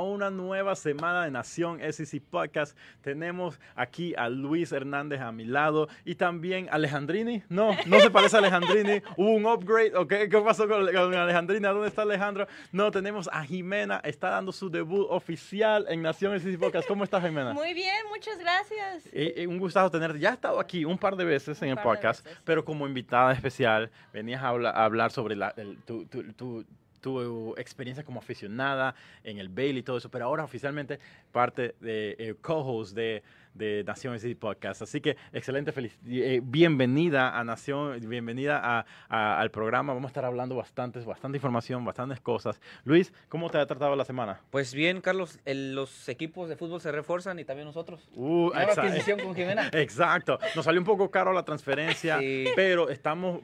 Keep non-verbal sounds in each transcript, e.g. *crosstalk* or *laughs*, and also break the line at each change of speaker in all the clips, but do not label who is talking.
a una nueva semana de Nación SEC Podcast. Tenemos aquí a Luis Hernández a mi lado y también Alejandrini. No, no se parece a Alejandrini. *laughs* Hubo un upgrade. Okay. ¿Qué pasó con, con Alejandrina? ¿Dónde está Alejandro? No, tenemos a Jimena. Está dando su debut oficial en Nación SEC Podcast. ¿Cómo estás, Jimena?
Muy bien, muchas gracias.
Eh, eh, un gustazo tenerte. Ya he estado aquí un par de veces en el podcast, pero como invitada especial, venías a, hablar, a hablar sobre la, el, tu, tu, tu tu experiencia como aficionada en el Bailey y todo eso, pero ahora oficialmente parte de eh, co-host de de Nación City Podcast. Así que excelente, feliz, eh, bienvenida a Nación, bienvenida a, al programa. Vamos a estar hablando bastantes, bastante información, bastantes cosas. Luis, ¿cómo te ha tratado la semana?
Pues bien, Carlos, los equipos de fútbol se refuerzan y también nosotros.
Uh,
adquisición con Jimena. *laughs*
Exacto. Nos salió un poco caro la transferencia, pero estamos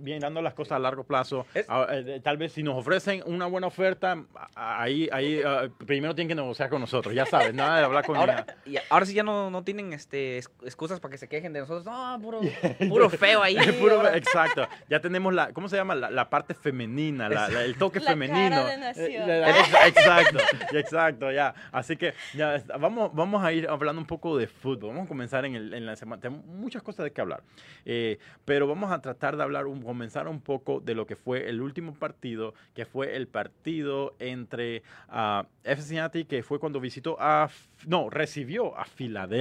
bien dando las cosas a largo plazo. Ah, eh, tal vez si nos ofrecen una buena oferta, ahí, ahí ah, primero tienen que negociar con nosotros. Ya sabes, nada de hablar con
ahora, ahora sí ya no no, tienen este, excusas para que se quejen de nosotros. No, puro, *laughs* puro feo ahí. *laughs*
exacto. Ya tenemos la, ¿cómo se llama? La, parte femenina, el toque *laughs* femenino.
Cara de nación.
exacto, exacto, ya. Así que ya vamos, vamos a ir hablando un poco de fútbol. Vamos a comenzar en, el, en la semana. Tenemos muchas cosas de qué hablar. Eh, pero vamos a tratar de hablar, un, comenzar un poco de lo que fue el último partido, que fue el partido entre uh, FC Cincinnati, que fue cuando visitó a, no, recibió a Filadelfia.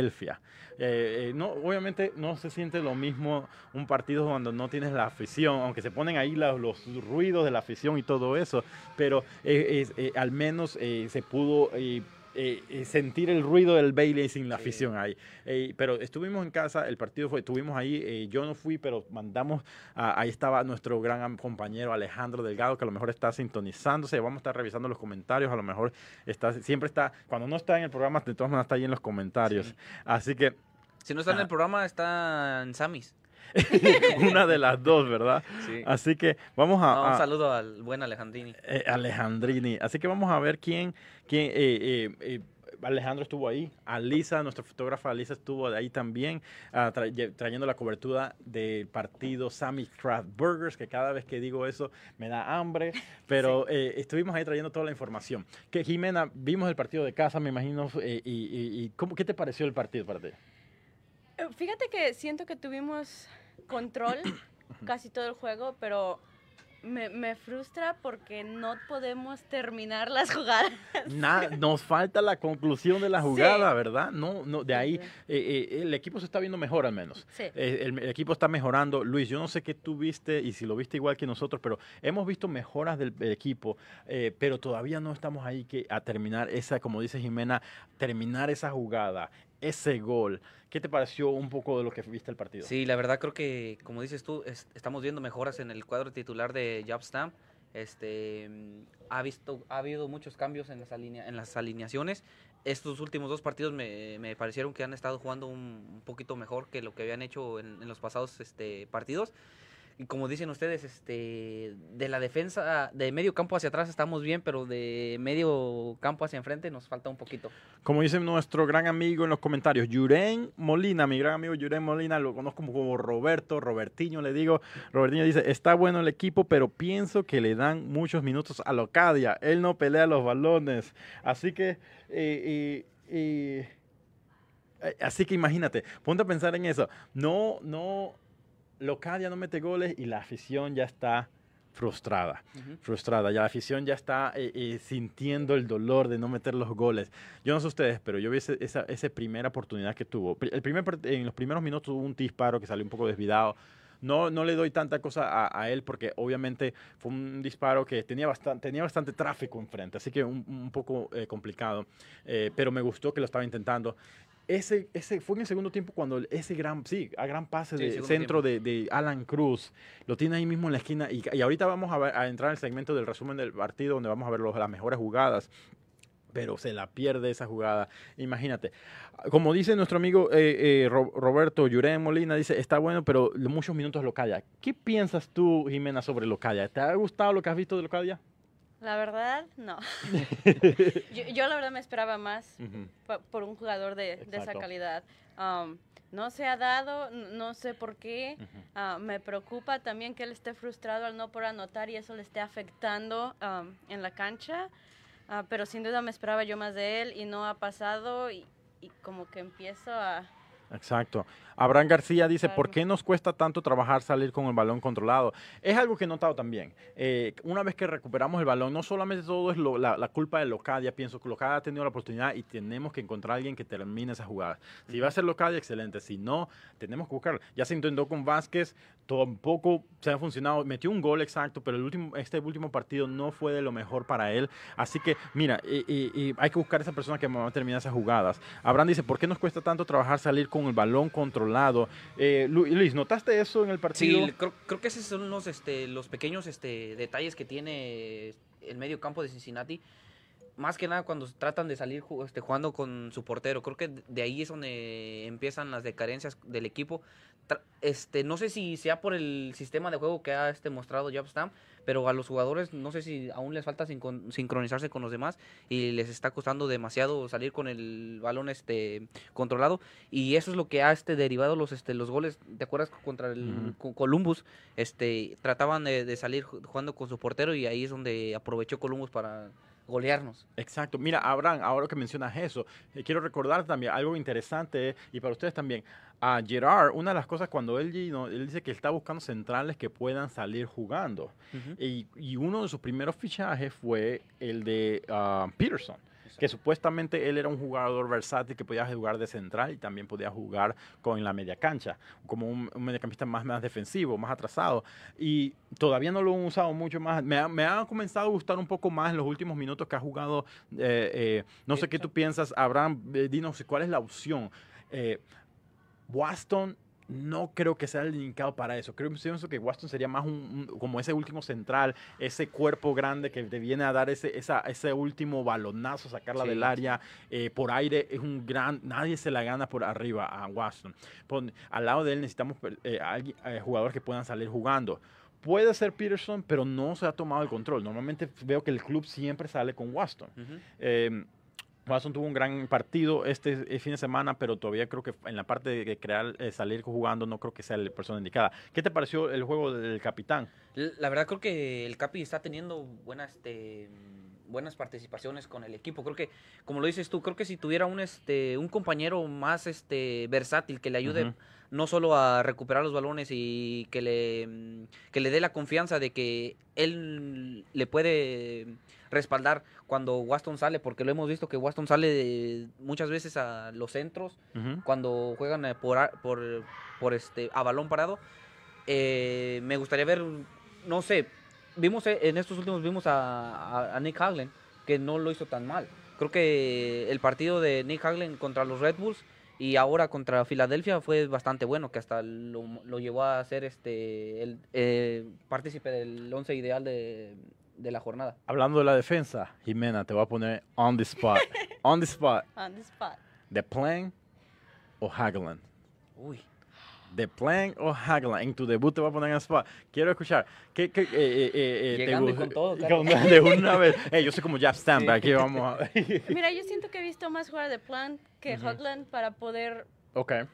Eh, eh, no, obviamente no se siente lo mismo un partido cuando no tienes la afición, aunque se ponen ahí los ruidos de la afición y todo eso, pero eh, al menos se pudo eh, eh, sentir el ruido del Bailey sin la afición ahí. Eh, pero estuvimos en casa, el partido fue, estuvimos ahí, yo no fui, pero mandamos, ahí estaba nuestro gran compañero Alejandro Delgado, que a lo mejor está sintonizándose, vamos a estar revisando los comentarios, a lo mejor está, siempre está, cuando no está en el programa, de todas maneras está ahí en los comentarios. Así que...
Si no está en el programa, está en Samis. *laughs*
una de las dos, ¿verdad? Sí. Así que vamos a...
un saludo al buen Alejandrini.
Alejandrini. Así que vamos a ver quién, eh, eh, eh, Alejandro estuvo ahí, Alisa, nuestra fotógrafa Alisa estuvo ahí también, ah, trayendo la cobertura del partido Sammy Craft Burgers, que cada vez que digo eso me da hambre, pero estuvimos ahí trayendo toda la información. Que Jimena, vimos el partido de casa, me imagino, y, y, ¿cómo, ¿qué te pareció el partido para ti?
Fíjate que siento que tuvimos control *coughs* casi todo el juego, pero me, frustra porque no podemos terminar las *laughs* jugadas.
nos falta la conclusión de la jugada, ¿verdad? No, no, de ahí eh, eh, el equipo se está viendo mejor al menos. Eh, el, equipo está mejorando. Luis, yo no sé qué tú viste y si lo viste igual que nosotros, pero hemos visto mejoras del, equipo, pero todavía no estamos ahí que a terminar esa, como dice Jimena, terminar esa jugada, ese gol. ¿Qué te pareció un poco de lo que viste el partido?
Sí, la verdad creo que, como dices tú, estamos viendo mejoras en el cuadro titular de Jobstamp. Este, ha, visto, ha habido muchos cambios en las, en las alineaciones. Estos últimos dos partidos me, parecieron que han estado jugando un, poquito mejor que lo que habían hecho en, en los pasados este, partidos y como dicen ustedes, este, de la defensa, de medio campo hacia atrás estamos bien, pero de medio campo hacia enfrente nos falta un poquito.
Como dice nuestro gran amigo en los comentarios, Yuren Molina, mi gran amigo Yuren Molina, lo conozco como Roberto, Robertiño le digo, Robertiño dice, está bueno el equipo, pero pienso que le dan muchos minutos a Locadia, él no pelea los balones, así que... Eh, eh, así que imagínate, ponte a pensar en eso. No, no, Locadia no mete goles y la afición ya está frustrada, frustrada. Ya la afición ya está eh, eh, sintiendo el dolor de no meter los goles. Yo no sé ustedes, pero yo vi esa, esa, primera oportunidad que tuvo. El primer, en los primeros minutos hubo un disparo que salió un poco desvidado. No, no le doy tanta cosa a, él porque obviamente fue un disparo que tenía bastante, tenía bastante tráfico enfrente, así que un, poco eh, complicado, pero me gustó que lo estaba intentando ese, ese fue en el segundo tiempo cuando ese gran, sí, a gran pase de centro de, Alan Cruz, lo tiene ahí mismo en la esquina y, ahorita vamos a, entrar en el segmento del resumen del partido donde vamos a ver las mejores jugadas pero se la pierde esa jugada. Imagínate. Como dice nuestro amigo eh, eh, Roberto Yurén Molina, dice, está bueno, pero muchos minutos Locadia. ¿Qué piensas tú, Jimena, sobre Locadia? ¿Te ha gustado lo que has visto de Locadia?
La verdad, no. *laughs* yo, la verdad me esperaba más por un jugador de, esa calidad. Um, no se ha dado, no sé por qué. Ah, me preocupa también que él esté frustrado al no poder anotar y eso le esté afectando um, en la cancha. ah, pero sin duda me esperaba yo más de él y no ha pasado y como que empiezo a
Exacto. Abraham García dice, ¿por qué nos cuesta tanto trabajar salir con el balón controlado? Es algo que he notado también. Eh, una vez que recuperamos el balón, no solamente todo es la, culpa de Locadia, pienso que Locadia ha tenido la oportunidad y tenemos que encontrar a alguien que termine esa jugada. Si va a ser Locadia, excelente. Si no, tenemos que buscarlo. Ya se intentó con Vázquez, tampoco se ha funcionado. Metió un gol exacto, pero el último, este último partido no fue de lo mejor para él. Así que, mira, y, hay que buscar a esa persona que va a terminar esas jugadas. Abraham dice, ¿por qué nos cuesta tanto trabajar salir con el balón controlado. Eh, Luis, ¿notaste eso en el partido?
Sí, creo, que esos son los, este, los pequeños este, detalles que tiene el medio campo de Cincinnati. Más que nada cuando tratan de salir este, jugando con su portero. Creo que de ahí es donde empiezan las decadencias del equipo. Este, no sé si sea por el sistema de juego que ha este, mostrado Jobstam, pero a los jugadores no sé si aún les falta sincronizarse con los demás y les está costando demasiado salir con el balón este controlado. Y eso es lo que ha este derivado los este los goles. Te acuerdas contra el Columbus este trataban de, salir jugando con su portero y ahí es donde aprovechó Columbus para golearnos.
Exacto. Mira, Abraham, ahora que mencionas eso, eh, quiero recordar también algo interesante y para ustedes también a Gerard, una de las cosas cuando él, él dice que está buscando centrales que puedan salir jugando. y, uno de sus primeros fichajes fue el de ah, Peterson que supuestamente él era un jugador versátil que podía jugar de central y también podía jugar con la media cancha, como un, mediocampista más, más defensivo, más atrasado. Y todavía no lo han usado mucho más. Me ha, me ha comenzado a gustar un poco más en los últimos minutos que ha jugado. Eh, eh, no sé qué tú piensas, Abraham, eh, dinos cuál es la opción. Waston no creo que sea el indicado para eso. Creo que Waston sería más un, como ese último central, ese cuerpo grande que te viene a dar ese, ese último balonazo, sacarla del área eh, por aire. Es un gran, nadie se la gana por arriba a Waston. al lado de él necesitamos eh, eh, jugadores que puedan salir jugando. Puede ser Peterson, pero no se ha tomado el control. Normalmente veo que el club siempre sale con Waston. Watson tuvo un gran partido este eh, fin de semana, pero todavía creo que en la parte de crear, eh, salir jugando, no creo que sea la persona indicada. ¿Qué te pareció el juego del capitán?
La verdad creo que el Capi está teniendo buenas, este, buenas participaciones con el equipo. Creo que, como lo dices tú, creo que si tuviera un, este, un compañero más este, versátil que le ayude no solo a recuperar los balones y que le, que le dé la confianza de que él le puede respaldar cuando Waston sale, porque lo hemos visto que Waston sale muchas veces a los centros cuando juegan eh, por, por, por, este, a balón parado. Eh, me gustaría ver, no sé, vimos eh, en estos últimos vimos a, Nick Haglen que no lo hizo tan mal. Creo que el partido de Nick Haglen contra los Red Bulls y ahora contra Filadelfia fue bastante bueno, que hasta lo, llevó a ser este el partícipe del once ideal de, de la jornada.
Hablando de la defensa, Jimena, te voy a poner on the spot. *laughs* on the spot.
On the spot.
¿The Plan o Hagelin? Uy. ¿The Plan o Hagelin? En tu debut te voy a poner en spot. Quiero escuchar. ¿Qué, qué, eh, eh, eh,
eh Llegando con todo, *laughs*
De una vez. yo soy como Jeff Stamp, aquí vamos a... *laughs*
Mira, yo siento que he visto más jugar de Plan que uh para poder...
Okay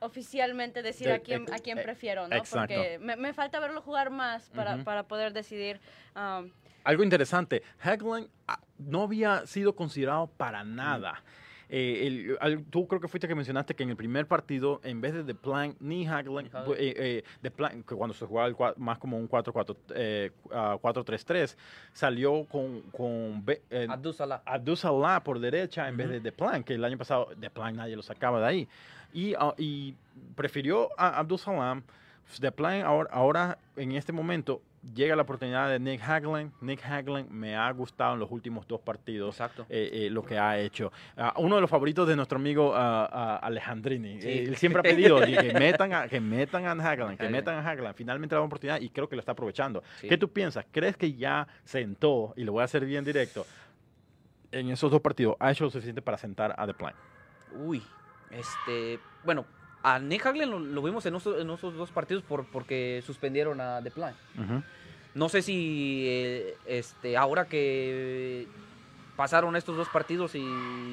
oficialmente decir a quién, a quién prefiero, ¿no? Porque me, falta verlo jugar más para, para poder decidir. Um,
Algo interesante, Hagelin ah, no había sido considerado para nada. Eh, tú creo que fuiste que mencionaste que en el primer partido, en vez de The Plan ni Hagelin, eh, eh Plan, que cuando se jugaba más como un 4-3-3, salió con, con
eh, Abdus
Salah por derecha en vez de The Plan, que el año pasado The Plan nadie lo sacaba de ahí. Y, ah, y prefirió a Abdul Salam. The Plan ahora, ahora, en este momento, llega la oportunidad de Nick Hagelin. Nick Hagelin me ha gustado en los últimos dos partidos
Exacto.
Eh, eh, lo que ha hecho. Ah, uno de los favoritos de nuestro amigo uh, Alejandrini. él siempre ha pedido que *laughs* metan a, que metan a Hagelin, que metan a Hagelin. Finalmente la oportunidad y creo que lo está aprovechando. ¿Qué tú piensas? ¿Crees que ya sentó, y lo voy a hacer bien directo, en esos dos partidos, ha hecho lo suficiente para sentar a The Plan?
Uy, este, bueno, a Nick Haglen lo, vimos en esos, dos partidos por, porque suspendieron a The Plan. No sé si eh, este, ahora que pasaron estos dos partidos y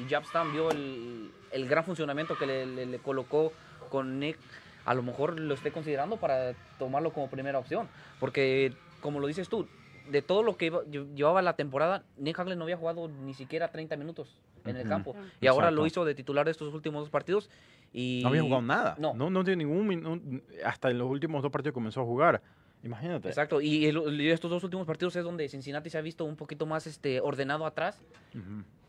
Jabstam vio el, gran funcionamiento que le, colocó con Nick, a lo mejor lo esté considerando para tomarlo como primera opción. Porque, como lo dices tú, de todo lo que llevaba la temporada, Nick Haglund no había jugado ni siquiera 30 minutos en el campo. Y ahora lo hizo de titular estos últimos dos partidos. Y...
No había jugado nada. No. No, tiene ningún Hasta en los últimos dos partidos comenzó a jugar. Imagínate.
Exacto. Y, estos dos últimos partidos es donde Cincinnati se ha visto un poquito más este, ordenado atrás.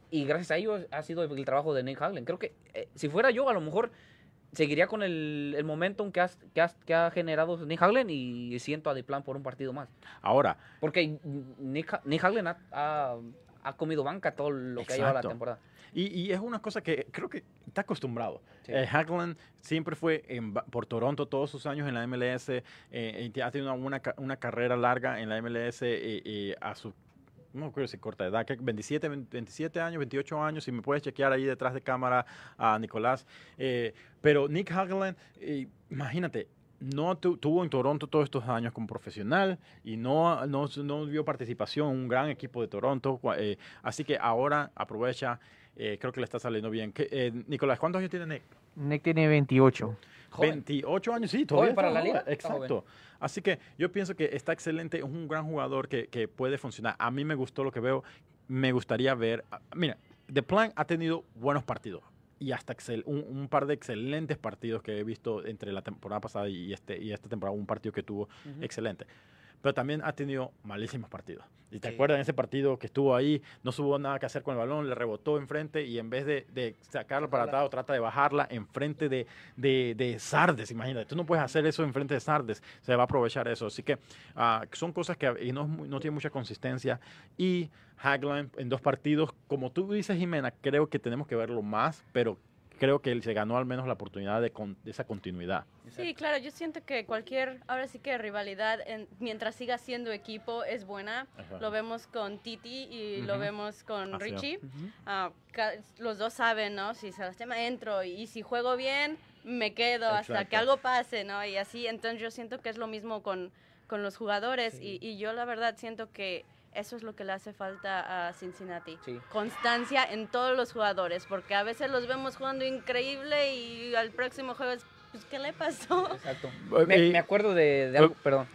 Y gracias a ello ha sido el, trabajo de Nick Haglund. Creo que eh, si fuera yo, a lo mejor seguiría con el, el momentum que, que, que, ha generado Nick Haglen y siento a Deplan por un partido más.
Ahora.
Porque Nick, Nick ha, ha, comido banca todo lo que ha llevado la temporada.
Y, y, es una cosa que creo que está acostumbrado. Sí. Eh, siempre fue por Toronto todos sus años en la MLS, eh, ha tenido una, una, carrera larga en la MLS eh, a su no creo si corta edad, que 27, 27 años, 28 años, si me puedes chequear ahí detrás de cámara a Nicolás. Eh, pero Nick Hageland, eh, imagínate, no tuvo en Toronto todos estos años como profesional y no, no, no dio participación en un gran equipo de Toronto. Eh, así que ahora aprovecha, creo que le está saliendo bien. Nicolás, ¿cuántos años tiene Nick?
Nick tiene 28.
28 años, sí, todavía. para la liga. Exacto. Así que yo pienso que está excelente, es un gran jugador que, que, puede funcionar. A mí me gustó lo que veo, me gustaría ver. Ah, mira, The Plan ha tenido buenos partidos y hasta excel, un, par de excelentes partidos que he visto entre la temporada pasada y, este, y esta temporada, un partido que tuvo excelente pero también ha tenido malísimos partidos. Y te acuerdas en ese partido que estuvo ahí, no supo nada que hacer con el balón, le rebotó enfrente y en vez de, de sacarlo para atrás, trata de bajarla enfrente de, de, de, Sardes. Imagínate, tú no puedes hacer eso enfrente de Sardes, se va a aprovechar eso. Así que ah, son cosas que y no, no tienen mucha consistencia. Y Hagland en dos partidos, como tú dices, Jimena, creo que tenemos que verlo más, pero creo que él se ganó al menos la oportunidad de, esa continuidad.
Sí, claro, yo siento que cualquier, ahora sí que rivalidad, mientras siga siendo equipo, es buena. Lo vemos con Titi y lo vemos con Richie. Ah, los dos saben, ¿no? Si se las tema, entro y si juego bien, me quedo hasta que algo pase, ¿no? Y así, entonces yo siento que es lo mismo con, con los jugadores y, y yo la verdad siento que eso es lo que le hace falta a Cincinnati. Constancia en todos los jugadores, porque a veces los vemos jugando increíble y al próximo jueves, pues, ¿qué le pasó?
Exacto. Me, acuerdo de, algo, perdón.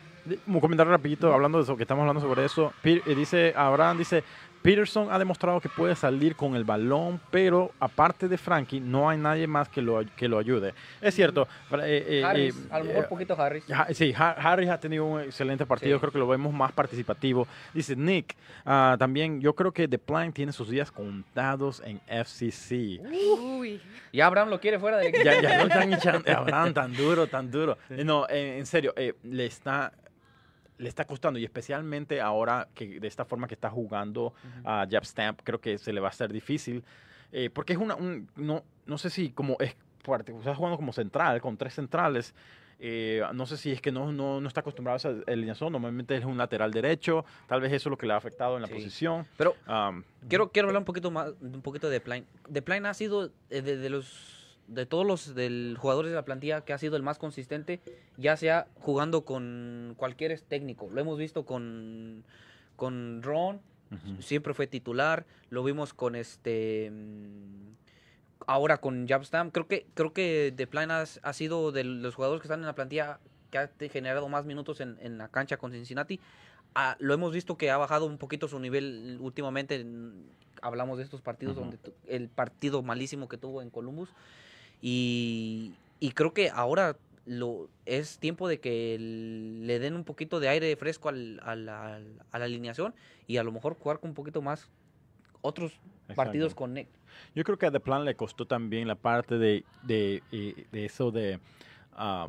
Un comentario rapidito, hablando de eso, que estamos hablando sobre eso. Eh, dice, Abraham dice, Peterson ha demostrado que puede salir con el balón, pero aparte de Frankie, no hay nadie más que lo, que lo ayude. Es cierto.
Eh, eh, Harris, eh, a lo mejor poquito Harris.
sí, Harris ha tenido un excelente partido, creo que lo vemos más participativo. Dice Nick, ah, también yo creo que The Plan tiene sus días contados en FCC.
Uy. Y Abraham lo quiere fuera de
Ya, ya no están echando, *laughs* Abraham tan duro, tan duro. No, en serio, le está le está costando y especialmente ahora que de esta forma que está jugando a Jab Stamp, creo que se le va a hacer difícil. Eh, porque es una, no, no sé si como es fuerte, está jugando como central, con tres centrales. Eh, no sé si es que no, no, no, está acostumbrado a esa alineación. Normalmente es un lateral derecho. Tal vez eso es lo que le ha afectado en la posición.
Pero quiero, quiero hablar un poquito más un poquito de Plain. De Plain ha sido eh, de los de todos los del jugadores de la plantilla que ha sido el más consistente, ya sea jugando con cualquier técnico. Lo hemos visto con, con Ron, siempre fue titular. Lo vimos con este mm, ahora con Jabstam. Creo que, creo que De Planas ha sido de los jugadores que están en la plantilla que ha generado más minutos en, en la cancha con Cincinnati. Ah, lo hemos visto que ha bajado un poquito su nivel últimamente. hablamos de estos partidos, donde el partido malísimo que tuvo en Columbus. Y, creo que ahora lo, es tiempo de que le den un poquito de aire fresco al, a, la, alineación y a lo mejor jugar con un poquito más otros partidos con Nick.
Yo creo que a The Plan le costó también la parte de, de, eh, eso de... Ah,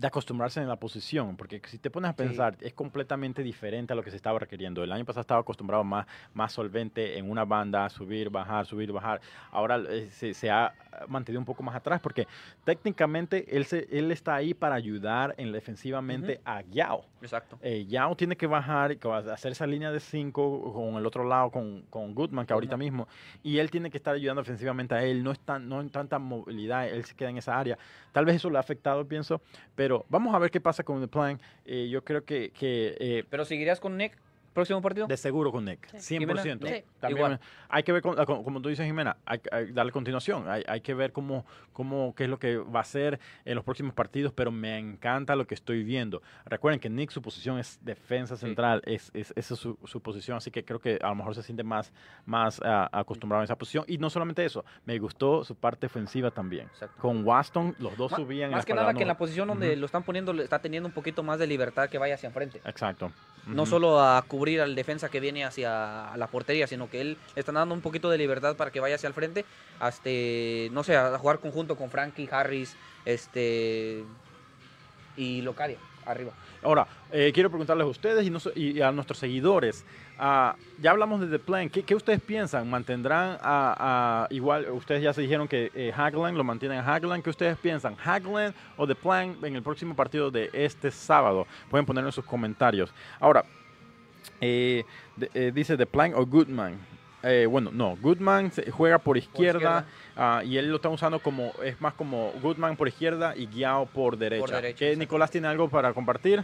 de acostumbrarse en la posición, porque si te pones a pensar, es completamente diferente a lo que se estaba requiriendo. El año pasado estaba acostumbrado más, más solvente en una banda, subir, bajar, subir, bajar. Ahora eh, se, ha mantenido un poco más atrás, porque técnicamente él, se, él está ahí para ayudar en defensivamente a Yao.
Exacto.
Eh, Yao tiene que bajar, hacer esa línea de cinco con el otro lado, con, con Goodman, que ahorita mismo, y él tiene que estar ayudando defensivamente a él. No, está, no en tanta movilidad, él se queda en esa área. Tal vez eso le ha afectado, pienso, pero vamos a ver qué pasa con The Plan. Eh, yo creo que... que
eh, ¿Pero seguirías con Nick? Próximo partido?
De seguro con Nick,
Sí.
100%.
Sí.
También
Igual.
hay que ver, con- como, como tú dices, Jimena, hay, hay que darle continuación. Hay, hay que ver cómo, cómo, qué es lo que va a hacer en los próximos partidos, pero me encanta lo que estoy viendo. Recuerden que Nick, su posición es defensa
Sí.
central, es, es, esa es su, su posición, así que creo que a lo mejor se siente más, más ah, acostumbrado a esa posición. Y no solamente eso, me gustó su parte ofensiva también.
Exacto.
Con Waston, los dos subían. en
Más que nada que en la posición donde lo están poniendo le está teniendo un poquito más de libertad que vaya hacia enfrente.
Exacto.
No solo a cubrir al defensa que viene hacia la portería, sino que él le están dando un poquito de libertad para que vaya hacia el frente, hasta, no sé, a jugar conjunto con Frankie, Harris, este y Locadia arriba.
Ahora, eh, quiero preguntarles a ustedes y, no y a nuestros seguidores. ah, ya hablamos de The Plan. ¿Qué, ustedes piensan? ¿Mantendrán a, a- igual? Ustedes ya se dijeron que eh, Hagland lo mantienen a Hagland. ¿Qué ustedes piensan? ¿Hagland o The Plan en el próximo partido de este sábado? Pueden ponerlo en sus comentarios. Ahora, eh, de- eh, dice The Plan o Goodman. Eh, bueno, no, Goodman juega por izquierda,
izquierda.
ah, y él lo está usando como, es más como Goodman por izquierda y Guiao por derecha.
derecha,
¿Qué,
exacto.
Nicolás tiene algo para compartir?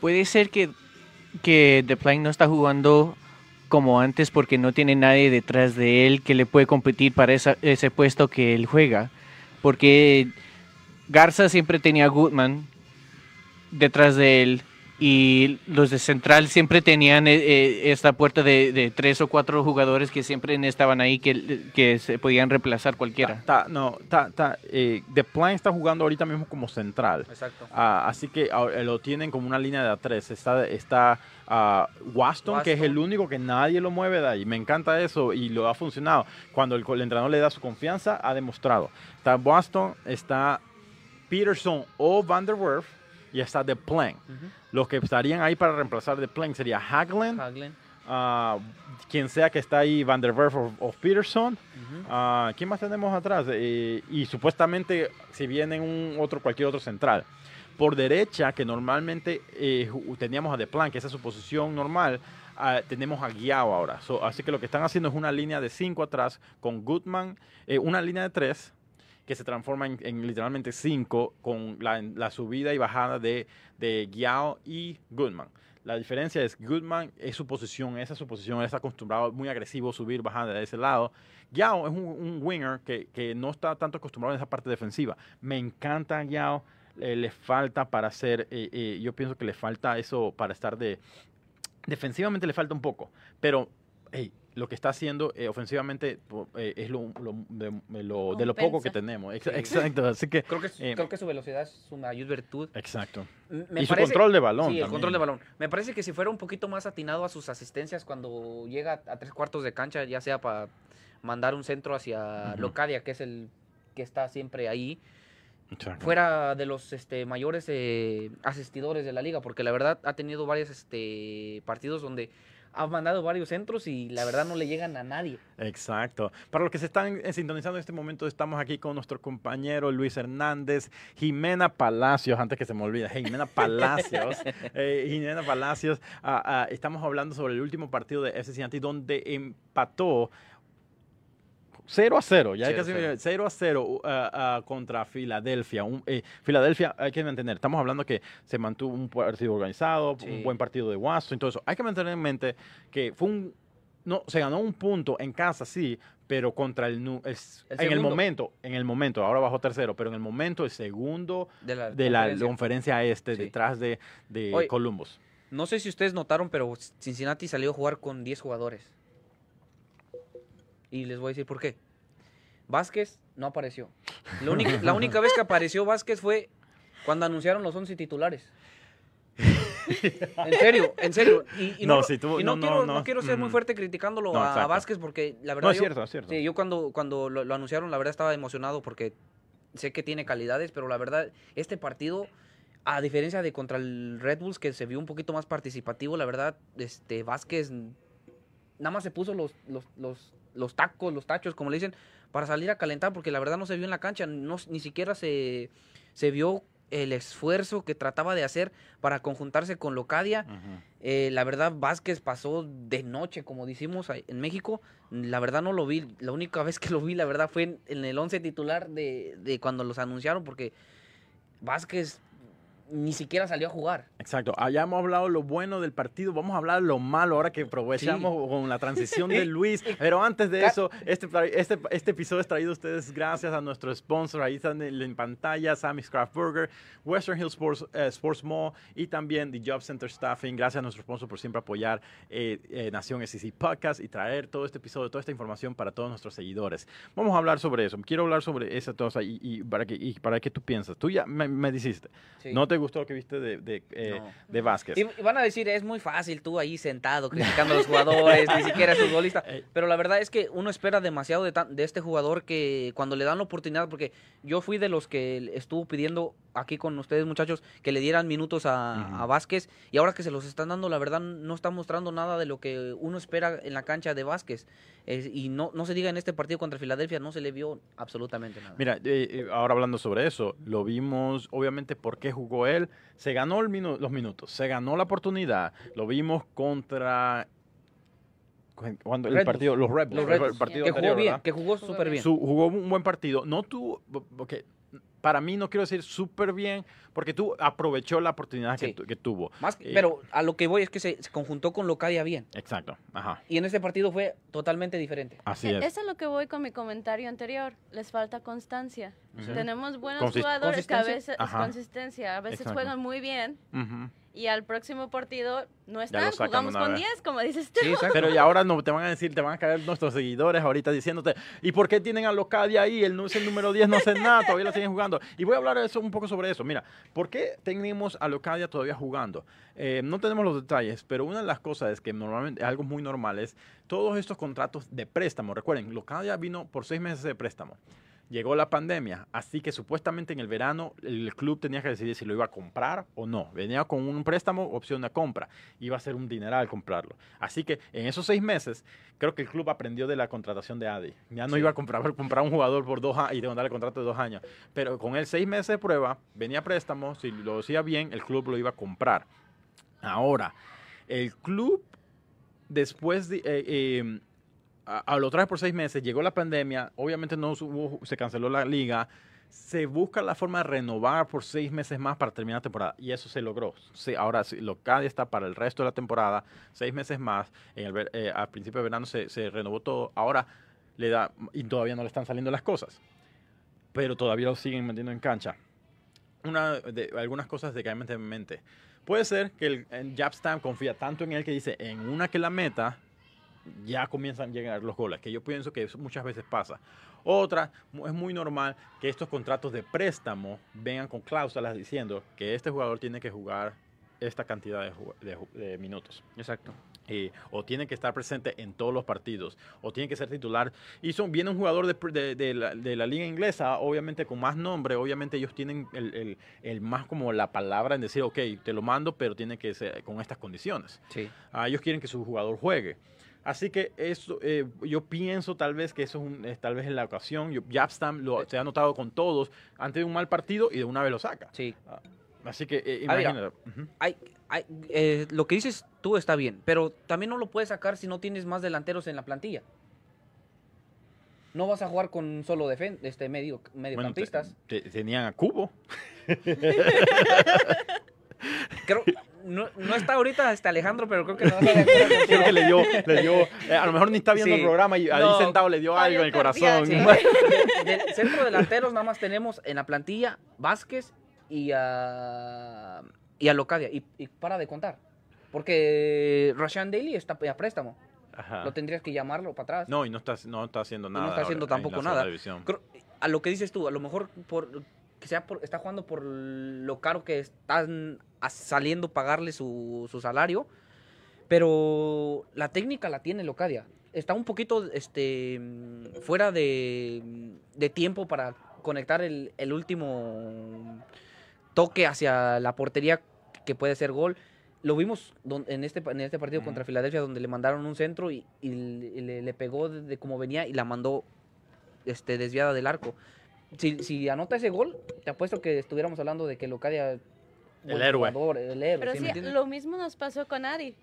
Puede ser que, que The Plank no está jugando como antes porque no tiene nadie detrás de él que le puede competir para esa- ese puesto que él juega. Porque Garza siempre tenía a Goodman detrás de él y los de Central siempre tenían eh, eh, esta puerta de, de tres o cuatro jugadores que siempre estaban ahí que, que se podían reemplazar cualquiera.
Ta- no, ta- ta- eh, The Plan está jugando ahorita mismo como central.
Exacto.
Ah, así que ah, eh, lo tienen como una línea de A3. Está, está ah, Waston, que es el único que nadie lo mueve de ahí. Me encanta eso y lo ha funcionado. Cuando el, el entrenador le da su confianza, ha demostrado. Está Waston, está Peterson o Van der Werf y está The Plan. Los que estarían ahí para reemplazar The Plan sería Hagland,
Haglin.
ah, quien sea que está ahí, Van der Werf o, Peterson.
Ujú.
Ah, ¿Quién más tenemos atrás? Eh, y supuestamente si viene un otro, cualquier otro central. Por derecha, que normalmente eh, teníamos a De Plan, que esa es su posición normal, ah, tenemos a Guiao ahora. So, así que lo que están haciendo es una línea de 5 atrás con Goodman, eh, una línea de 3 que se transforma en, en literalmente 5 con la, subida y bajada de, de Guiao y Goodman. La diferencia es Goodman es su posición, esa es su posición, él está acostumbrado muy agresivo subir, bajar de ese lado. Yao es un, un winger que, que no está tanto acostumbrado en esa parte defensiva. Me encanta Yao, eh, le falta para hacer, eh, eh, yo pienso que le falta eso para estar de... Defensivamente le falta un poco, pero hey, lo que está haciendo eh, ofensivamente eh, es lo, lo- de, lo, de lo poco que tenemos. Ex-
Sí.
Exacto, *laughs* así que...
Creo que, su-
Eh,
creo que su velocidad es su mayor virtud.
Exacto.
Me
y su
parece-
control de balón.
Sí, el control de balón. Me parece que si fuera un poquito más atinado a sus asistencias cuando llega a tres cuartos de cancha, ya sea para mandar un centro hacia. Locadia, que es el que está siempre ahí,
Exacto.
fuera de los este, mayores eh, asistidores de la liga, porque la verdad ha tenido varios este, partidos donde ha mandado varios centros y la verdad no le llegan a nadie.
Exacto. Para los que se están eh, sintonizando en este momento, estamos aquí con nuestro compañero Luis Hernández, Jimena Palacios, antes que se me olvide, Jimena Palacios. *laughs* eh, Jimena Palacios, ah, ah, estamos hablando sobre el último partido de FC Cincinnati donde empató 0 a 0, ya
Cero
casi
a cero.
0 a 0 ah, ah, contra Filadelfia. Un- eh, Filadelfia, hay que mantener, estamos hablando que se mantuvo un partido organizado,
Sí.
un buen partido de Washington, todo eso. Hay que mantener en mente que fue un no, se ganó un punto en casa, sí, pero contra el, el
El
en el momento, en el momento, ahora bajó tercero, pero en el momento el segundo
De la,
de la
conferencia.
conferencia este,
Sí.
detrás de, de Columbus.
No sé si ustedes notaron, pero Cincinnati salió a jugar con 10 jugadores. Y les voy a decir por qué. Vázquez no apareció. La *laughs* única, la única vez que apareció Vázquez fue cuando anunciaron los 11 titulares. En serio, en serio. Y, y
No,
no,
sí, tú-
y no
no,
quiero,
no.
quiero ser muy fuerte criticándolo a, a. Vázquez porque la verdad
No, es
yo-
cierto, es cierto.
Sí, yo cuando, cuando lo, lo anunciaron, la verdad estaba emocionado porque sé que tiene calidades, pero la verdad, este partido, a diferencia de contra el Red Bulls, que se vio un poquito más participativo, la verdad, este Vázquez nada más se puso los, los, los, los tacos, los tachos, como le dicen, para salir a calentar, porque la verdad no se vio en la cancha, no, ni siquiera se, se vio el esfuerzo que trataba de hacer para conjuntarse con Locadia. Eh, la verdad, Vázquez pasó de noche, como decimos en México. La verdad no lo vi. La única vez que lo vi, la verdad, fue en, en el 11 titular de, de cuando los anunciaron, porque Vázquez ni siquiera salió a jugar.
Exacto. Allá hemos hablado lo bueno del partido, vamos a hablar lo malo ahora que aprovechamos con la transición de *laughs* Luis. Pero antes de eso, este, este, este episodio es traído a ustedes gracias a nuestro sponsor. Ahí están en, pantalla, Sammy's Craft Burger, Western Hills Sports, eh, Sports Mall y también The Job Center Staffing. Gracias a nuestro sponsor por siempre apoyar eh, eh, Nación SEC Podcast y traer todo este episodio, toda esta información para todos nuestros seguidores. Vamos a hablar sobre eso. Quiero hablar sobre esa cosa y, para, que, y para que tú piensas. Tú ya me, me dijiste, no te gustó lo que viste de, de, eh, de Vázquez.
Y, van a decir, es muy fácil tú ahí sentado criticando a los jugadores, ni siquiera es futbolista. *laughs* Eh. Pero la verdad es que uno espera demasiado de, de, este jugador que cuando le dan la oportunidad, porque yo fui de los que estuvo pidiendo aquí con ustedes muchachos que le dieran minutos a, a Vázquez y ahora que se los están dando, la verdad no está mostrando nada de lo que uno espera en la cancha de Vázquez. y no, no se diga en este partido contra Filadelfia, no se le vio absolutamente nada.
Mira, eh, ahora hablando sobre eso, lo vimos obviamente por qué jugó él se ganó el los minutos, se ganó la oportunidad. Lo vimos contra cuando el partido, los Red
Bulls, partido que jugó bien, que jugó súper bien.
jugó un buen partido. No tuvo, porque para mí no quiero decir súper bien, porque tú aprovechó la oportunidad que, tuvo.
Más, eh, pero a lo que voy es que se, conjuntó con Locadia bien.
Exacto, ajá.
Y en este partido fue totalmente diferente.
Así es.
Eso es lo que voy con mi comentario anterior. Les falta constancia. Tenemos buenos jugadores que a veces, consistencia, a veces juegan muy bien y al próximo partido no están, jugamos con 10, como dices tú. Sí,
pero y ahora no te van a decir, te van a caer nuestros seguidores ahorita diciéndote, ¿y por qué tienen a Locadia ahí? Él no es el número 10, no hace nada, *laughs* todavía lo siguen jugando. Y voy a hablar eso, un poco sobre eso. Mira, ¿por qué tenemos a Locadia todavía jugando? Eh, no tenemos los detalles, pero una de las cosas es que normalmente, algo muy normal es todos estos contratos de préstamo. Recuerden, Locadia vino por seis meses de préstamo llegó la pandemia, así que supuestamente en el verano el club tenía que decidir si lo iba a comprar o no. Venía con un préstamo, opción de compra. Iba a ser un dineral comprarlo. Así que en esos seis meses, creo que el club aprendió de la contratación de Adi. Ya no iba a comprar, comprar un jugador por dos años y darle contrato de dos años. Pero con el seis meses de prueba, venía préstamo, si lo hacía bien, el club lo iba a comprar. Ahora, el club después de... Eh, em, a, lo trae por seis meses, llegó la pandemia, obviamente no se canceló la liga, se busca la forma de renovar por seis meses más para terminar la temporada y eso se logró. Sí, ahora sí, lo que está para el resto de la temporada, seis meses más, en el, eh, al principio de verano se, renovó todo, ahora le da y todavía no le están saliendo las cosas, pero todavía lo siguen metiendo en cancha. Una de algunas cosas de que hay en mente. Puede ser que el, Jabstam confía tanto en él que dice en una que la meta ya comienzan a llegar los goles, que yo pienso que eso muchas veces pasa. Otra, es muy normal que estos contratos de préstamo vengan con cláusulas diciendo que este jugador tiene que jugar esta cantidad de, minutos.
Exacto.
o tiene que estar presente en todos los partidos, o tiene que ser titular. Y son, viene un jugador de, la, liga inglesa, obviamente con más nombre, obviamente ellos tienen el, más como la palabra en decir, ok, te lo mando, pero tiene que ser con estas condiciones.
Sí.
Ah, ellos quieren que su jugador juegue. Así que eso, eh, yo pienso tal vez que eso es, tal vez en la ocasión. Yo, lo, se ha notado con todos antes de un mal partido y de una vez lo saca.
Sí.
Ah, así que eh, imagínate.
hay, hay, eh, lo que dices tú está bien, pero también no lo puedes sacar si no tienes más delanteros en la plantilla. No vas a jugar con solo este medio mediocampistas.
tenían a Cubo. *laughs*
Creo, no, no, está ahorita este Alejandro, pero creo que no. *laughs*
creo que le dio, le dio eh, a lo mejor ni está viendo el programa y ahí sentado le dio algo en el corazón. *laughs*
centro delanteros nada más tenemos en la plantilla Vázquez y a, y a Locadia. Y, para de contar. Porque Rashan Daly está a préstamo. Lo tendrías que llamarlo para atrás.
No, y no está, no está haciendo nada.
no está haciendo tampoco nada. a lo que dices tú, a lo mejor por que sea está jugando por lo caro que están saliendo pagarle su, salario, pero la técnica la tiene Locadia. Está un poquito este, fuera de, tiempo para conectar el, último toque hacia la portería que puede ser gol. Lo vimos en este, en este partido contra Filadelfia donde le mandaron un centro y, le, pegó de, como venía y la mandó este, desviada del arco si, si anota ese gol, te apuesto que estuviéramos hablando de que Locadia...
El héroe.
el héroe.
Pero sí, lo mismo nos pasó con Adi.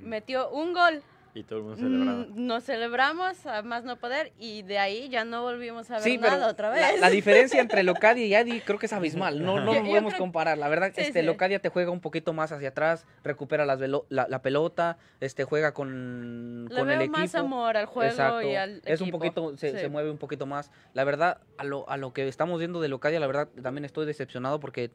Metió un gol
Y todo el mundo celebraba.
Mm, Nos celebramos a más no poder y de ahí ya no volvimos a ver nada otra vez.
la *laughs* diferencia entre Locadia y Adi creo que es abismal. No, no
Yo-
lo
yo
podemos
creo-
comparar. La verdad,
Sí,
este,
sí.
Locadia te juega un poquito más hacia atrás, recupera las velo- la, la pelota, este, juega con,
Le
con el
veo
equipo.
más amor al juego
Exacto.
y al
Es un
equipo.
poquito, se,
Sí.
se mueve un poquito más. La verdad, a lo, a lo que estamos viendo de Locadia, la verdad, también estoy decepcionado porque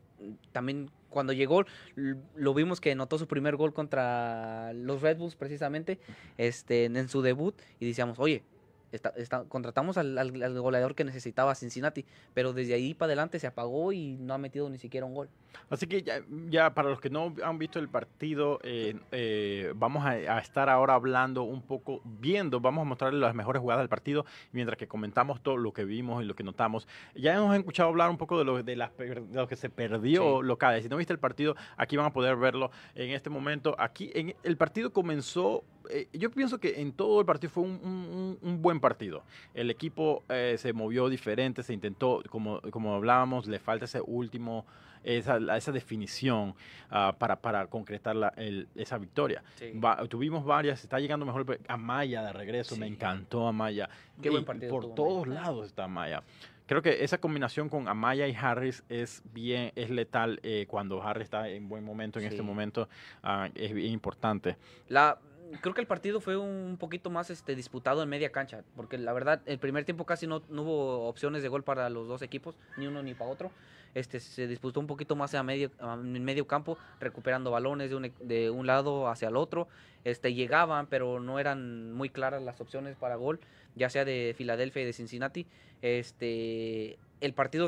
también cuando llegó, lo vimos que anotó su primer gol contra los Red Bulls precisamente, este, en su debut, y decíamos, oye, está- está- contratamos al, al- al goleador que necesitaba Cincinnati, pero desde ahí para adelante se apagó y no ha metido ni siquiera un gol.
Así que ya, ya para los que no han visto el partido, eh, eh, vamos a, a estar ahora hablando un poco, viendo, vamos a mostrarles las mejores jugadas del partido, mientras que comentamos todo lo que vimos y lo que notamos. Ya hemos escuchado hablar un poco de lo, de las per- de lo que se perdió
Sí.
locales. Si no viste el partido, aquí van a poder verlo en este momento. Aquí en, el partido comenzó, eh, yo pienso que en todo el partido fue un, un- un- un buen partido. El equipo eh, se movió diferente, se intentó, como, como hablábamos, le falta ese último esa, esa definición ah, para, para concretar la- el- esa victoria. Va- tuvimos varias, está llegando mejor Amaya de regreso, me encantó Amaya.
Qué buen partido
Por
tuvo
todos lados está Amaya. Creo que esa combinación con Amaya y Harris es bien, es letal eh, cuando Harris está en buen momento, en este momento, ah, es bien importante.
La, creo que el partido fue un poquito más este, disputado en media cancha, porque la verdad, el primer tiempo casi no, hubo opciones de gol para los dos equipos, ni uno ni para otro. Este, se disputó un poquito más a medio, en medio campo, recuperando balones de un, e- de un lado hacia el otro. Este, llegaban, pero no eran muy claras las opciones para gol, ya sea de Filadelfia y de Cincinnati. Este, el partido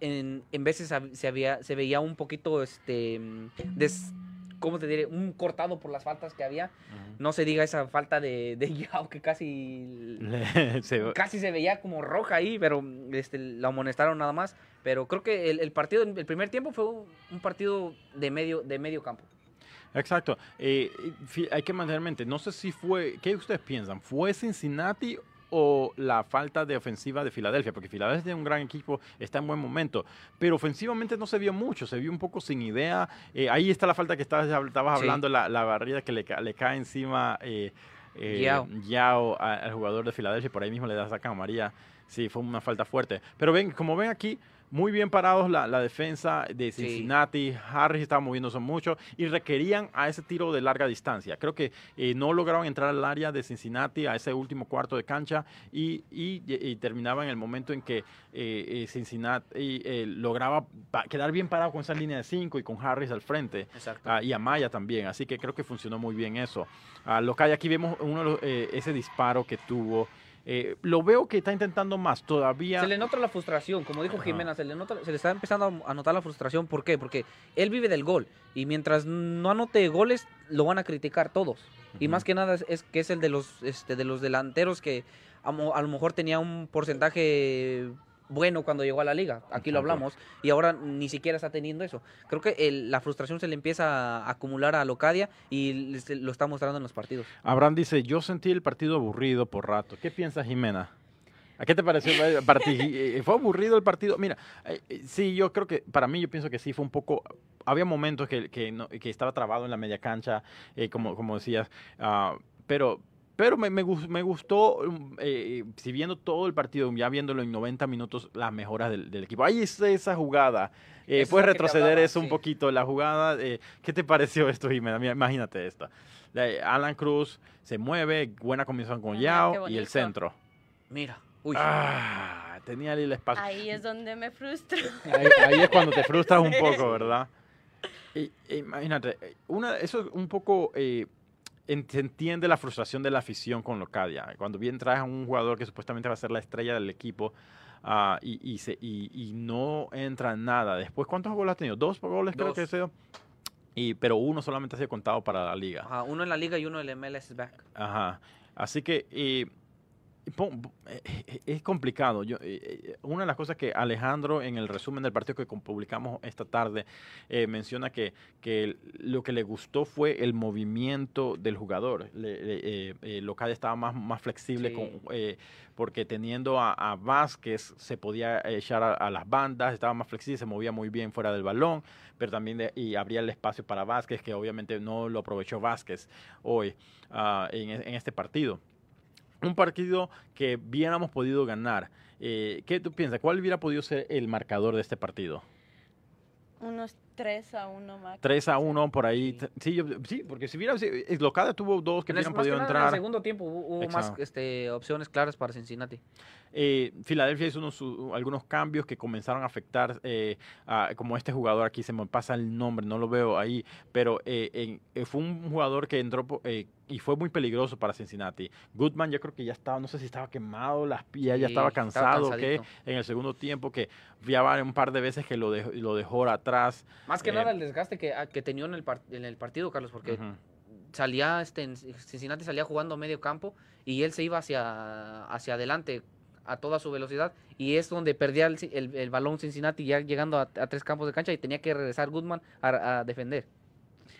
en, en veces se, había, se veía un poquito, este, des- ¿cómo te diré? Un cortado por las faltas que había. No se diga esa falta de, de *laughs* Yao que casi, *laughs*
Se-
casi se veía como roja ahí, pero este, la amonestaron nada más. Pero creo que el, el partido, el primer tiempo fue un, partido de medio, de medio campo.
Exacto. Eh, hay que mantener en mente, no sé si fue, ¿qué ustedes piensan? ¿Fue Cincinnati o la falta de ofensiva de Filadelfia? Porque Filadelfia es un gran equipo, está en buen momento, pero ofensivamente no se vio mucho, se vio un poco sin idea. Eh, ahí está la falta que estabas, estabas
Sí.
hablando, la, la barrida que le, le cae encima eh, eh,
Yao.
Yao a- al jugador de Filadelfia, por ahí mismo le da saca a María. Sí, fue una falta fuerte. Pero ven, como ven aquí, muy bien parados la, la defensa de
Sí.
Cincinnati. Harris estaba moviéndose mucho y requerían a ese tiro de larga distancia. Creo que eh, no lograron entrar al área de Cincinnati a ese último cuarto de cancha y, y- y terminaba en el momento en que eh, eh, Cincinnati eh, lograba pa- quedar bien parado con esa línea de cinco y con Harris al frente. Ah, y Amaya también, así que creo que funcionó muy bien eso. Ah, lo que hay aquí vemos uno eh, ese disparo que tuvo. Eh, lo veo que está intentando más todavía.
Se le nota la frustración, como dijo
Ajá.
Jimena, se le, nota, se le está empezando a notar la frustración. ¿Por qué? Porque él vive del gol y mientras no anote goles, lo van a criticar todos. Y más que nada es, es que es el de los, este, de los delanteros que a lo mejor tenía un porcentaje bueno cuando llegó a la liga. Aquí lo hablamos. Y ahora ni siquiera está teniendo eso. Creo que el- la frustración se le empieza a acumular a Locadia y lo está mostrando en los partidos.
Abraham dice, yo sentí el partido aburrido por rato. ¿Qué piensas, Jimena? ¿A qué te pareció partido? *laughs* Eh, ¿Fue aburrido el partido? Mira, eh, eh, sí, yo creo que, para mí, yo pienso que sí, fue un poco... Había momentos que, que, no- que estaba trabado en la media cancha, eh, como, como decías, ah, pero... Pero me, me, me gustó, um, eh, si viendo todo el partido, ya viéndolo en 90 minutos, las mejoras del, del equipo. Ahí está esa jugada. Eh, ¿Puedes retroceder
hablaba,
eso un poquito? La jugada, eh, ¿qué te pareció esto, Jimena? Imagínate esta. La- Alan Cruz se mueve, buena combinación con
Ajá,
Yao y el centro.
Mira. Uy.
Ah, tenía ahí el espacio.
Ahí es donde me frustro.
Ahí, ahí es cuando te frustras un *laughs* poco, ¿verdad? Y, imagínate, una, eso es un poco... eh, entiende la frustración de la afición con Locadia. Cuando bien traes a un jugador que supuestamente va a ser la estrella del equipo ah, y, y, se, y, y no entra en nada. Después, ¿cuántos goles ha tenido? Dos goles creo que ha sido. Y, pero uno solamente ha sido contado para la liga.
Ajá, uno en la liga y uno en el MLS back.
Ajá. Así que eh, es complicado. Yo, una de las cosas que Alejandro en el resumen del partido que publicamos esta tarde menciona que, que lo que le gustó fue el movimiento del jugador. Le, Local estaba más, más flexible con, porque teniendo a, Vázquez se podía echar a, las bandas, estaba más flexible, se movía muy bien fuera del balón, pero también y abría el espacio para Vázquez, que obviamente no lo aprovechó Vázquez hoy ah, en, este partido. Un partido que hubiéramos podido ganar. Eh, ¿Qué tú piensas? ¿Cuál hubiera podido ser el marcador de este partido?
Unos 3 a 1 más.
3 a 1 por ahí. Sí, sí, porque si hubiera. Locada tuvo dos que hubieran podido entrar. En
el segundo tiempo hubo más este, opciones claras para Cincinnati.
Eh, Filadelfia hizo unos, algunos cambios que comenzaron a afectar, eh, como este jugador aquí, se me pasa el nombre, no lo veo ahí, pero eh, fue un jugador que entró y fue muy peligroso para Cincinnati. Goodman yo creo que ya estaba, no sé si estaba quemado, las piernas, ya estaba cansado, que en el segundo tiempo que ya un par de veces que lo dejó, lo dejó atrás.
Más que nada el desgaste que, que tenía en el, en el partido, Carlos, porque salía, este, Cincinnati salía jugando a medio campo y él se iba hacia, hacia adelante a toda su velocidad y es donde perdía el, balón Cincinnati ya llegando a, tres campos de cancha y tenía que regresar Goodman a, defender.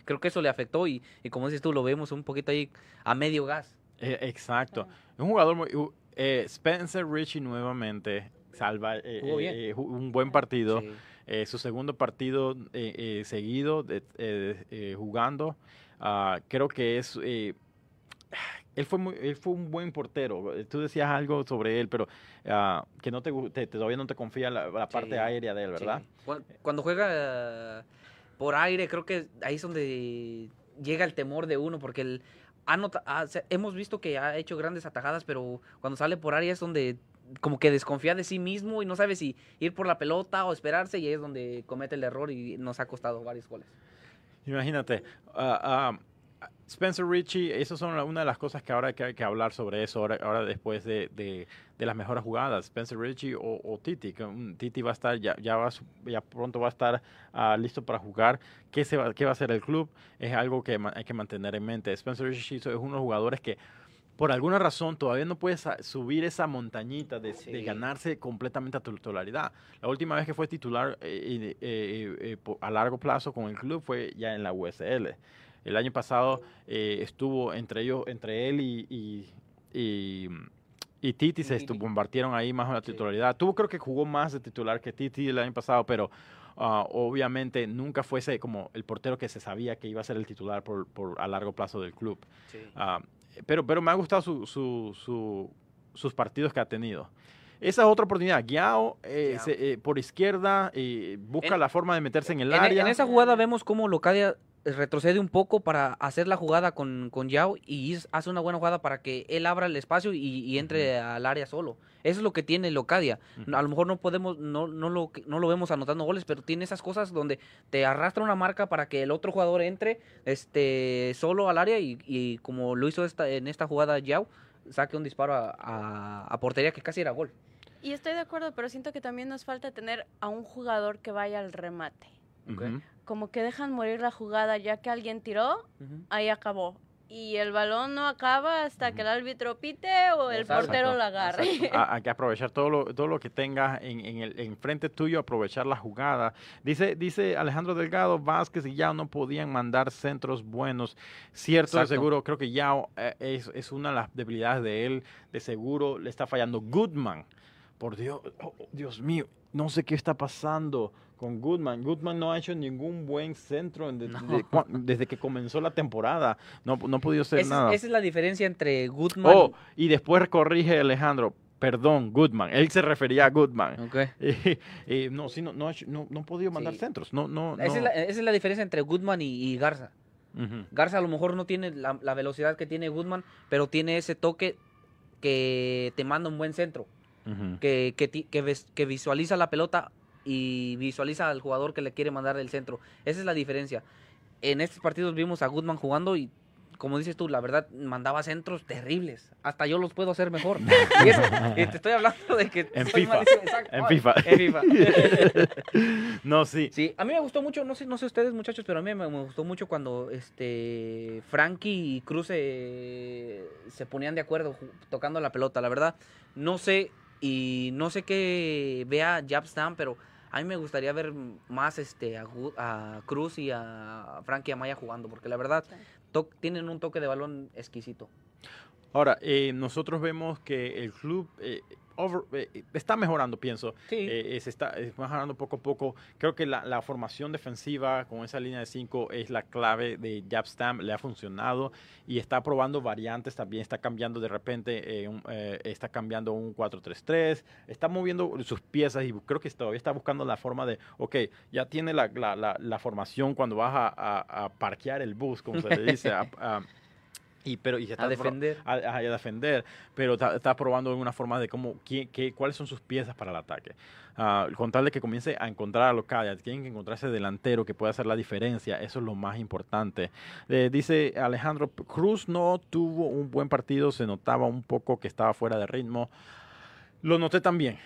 Creo que eso le afectó y, como dices tú, lo vemos un poquito ahí a medio gas.
Eh, exacto. Un jugador muy... Eh, Spencer Richie nuevamente salva eh, un buen partido. Su segundo partido seguido de, jugando. Ah, creo que es *sighs* él fue, muy, él fue un buen portero. Tú decías algo sobre él, pero ah, que no te, todavía no te confía la, parte aérea de él, ¿verdad?
Cuando, juega por aire, creo que ahí es donde llega el temor de uno, porque el, hemos visto que ha hecho grandes atajadas, pero cuando sale por aire es donde como que desconfía de sí mismo y no sabe si ir por la pelota o esperarse y es donde comete el error y nos ha costado varios goles.
Imagínate, uh, Spencer Richie, esas son una de las cosas que ahora hay que, hablar sobre eso, ahora, después de, las mejores jugadas, Spencer Richie o, Titi, Titi va a estar, ya, ya, pronto va a estar ah, listo para jugar. ¿Qué, va, ¿Qué va a hacer el club? Es algo que hay que mantener en mente. Spencer Richie es uno de los jugadores que por alguna razón todavía no puede subir esa montañita de, ganarse completamente a tu titularidad. La última vez que fue titular eh, eh, eh, a largo plazo con el club fue ya en la USL. El año pasado estuvo entre ellos, entre él y, y, Titi, se compartieron ahí más la titularidad. Tuvo creo que jugó más de titular que Titi el año pasado, pero ah, obviamente nunca fuese como el portero que se sabía que iba a ser el titular por, a largo plazo del club. Ah, pero, pero me ha gustado su, sus partidos que ha tenido. Esa es otra oportunidad. Giao eh, eh, por izquierda busca la forma de meterse en el área.
En esa jugada vemos cómo Locadia retrocede un poco para hacer la jugada con, con Yao y hace una buena jugada para que él abra el espacio y, entre al área solo. Eso es lo que tiene Locadia. A lo mejor no podemos, no, no, lo, no lo vemos anotando goles, pero tiene esas cosas donde te arrastra una marca para que el otro jugador entre este, solo al área y, como lo hizo esta, en esta jugada Yao, saque un disparo a, portería que casi era gol.
Y estoy de acuerdo, pero siento que también nos falta tener a un jugador que vaya al remate como que dejan morir la jugada ya que alguien tiró, ahí acabó. Y el balón no acaba hasta que el árbitro pite o el portero la agarre.
Hay que aprovechar todo lo, todo lo que tengas en, en, el, en frente tuyo, aprovechar la jugada. Dice, dice Alejandro Delgado, Vázquez y Yao no podían mandar centros buenos. Cierto, seguro, creo que Yao eh, es, es, una de las debilidades de él. De seguro le está fallando Goodman. Por Dios, oh, Dios mío, no sé qué está pasando con Goodman. Goodman no ha hecho ningún buen centro desde que comenzó la temporada. No, no ha podido ser nada.
Esa es la diferencia entre Goodman.
Oh, y después corrige Alejandro. Perdón, Goodman. Él se refería a Goodman.
Okay. *laughs*
no, sí, no, no, no, ha podido mandar centros. No, no,
esa, es la, diferencia entre Goodman y, Garza. Garza a lo mejor no tiene la, velocidad que tiene Goodman, pero tiene ese toque que te manda un buen centro. que, que, que visualiza la pelota y visualiza al jugador que le quiere mandar el centro. Esa es la diferencia. En estos partidos vimos a Goodman jugando y como dices tú, la verdad, mandaba centros terribles. Hasta yo los puedo hacer mejor. *laughs* y, te estoy hablando de que
en FIFA. En FIFA.
En FIFA. *laughs*
no, sí.
Sí, a mí me gustó mucho, no sé, no sé ustedes muchachos, pero a mí me, gustó mucho cuando este Frankie y Cruz se ponían de acuerdo tocando la pelota. La verdad, no sé y no sé qué vea Jabstam, pero a mí me gustaría ver más este a, Cruz y a Frankie Amaya jugando, porque la verdad tienen un toque de balón exquisito.
Ahora, eh, nosotros vemos que el club eh, eh, está mejorando, pienso. se está mejorando poco a poco. Creo que la, formación defensiva con esa línea de 5 es la clave de Jabstam. Le ha funcionado y está probando variantes también. Está cambiando de repente, está cambiando un 4-3-3. Está moviendo sus piezas y creo que todavía está buscando la forma de, ok, ya tiene la, la, formación cuando vas a, parquear el bus, como se le dice. a, y, pero, y
a defender.
A, defender, pero está, probando una forma de cómo, qué, qué, cuáles son sus piezas para el ataque. Uh, con tal de que comience a encontrar a Locadia, tienen que encontrarse delantero que pueda hacer la diferencia, eso es lo más importante. Eh, dice Alejandro, Cruz no tuvo un buen partido, se notaba un poco que estaba fuera de ritmo. Lo noté también.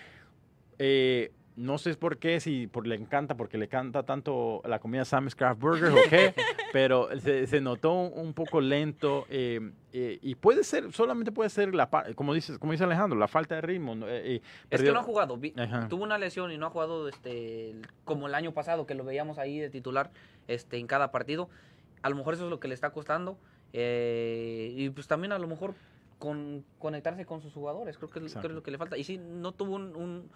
Eh, no sé por qué, si por, le encanta, porque le encanta tanto la comida Sam's Craft Burger o qué, *laughs* pero se, notó un, poco lento eh, eh, y puede ser, solamente puede ser, la como, dices, como dice Alejandro, la falta de ritmo.
Eh, es que no ha jugado, tuvo una lesión y no ha jugado este, como el año pasado, que lo veíamos ahí de titular este, en cada partido. A lo mejor eso es lo que le está costando. y pues también a lo mejor con conectarse con sus jugadores. Creo que, es lo que le falta. Y sí, no tuvo un...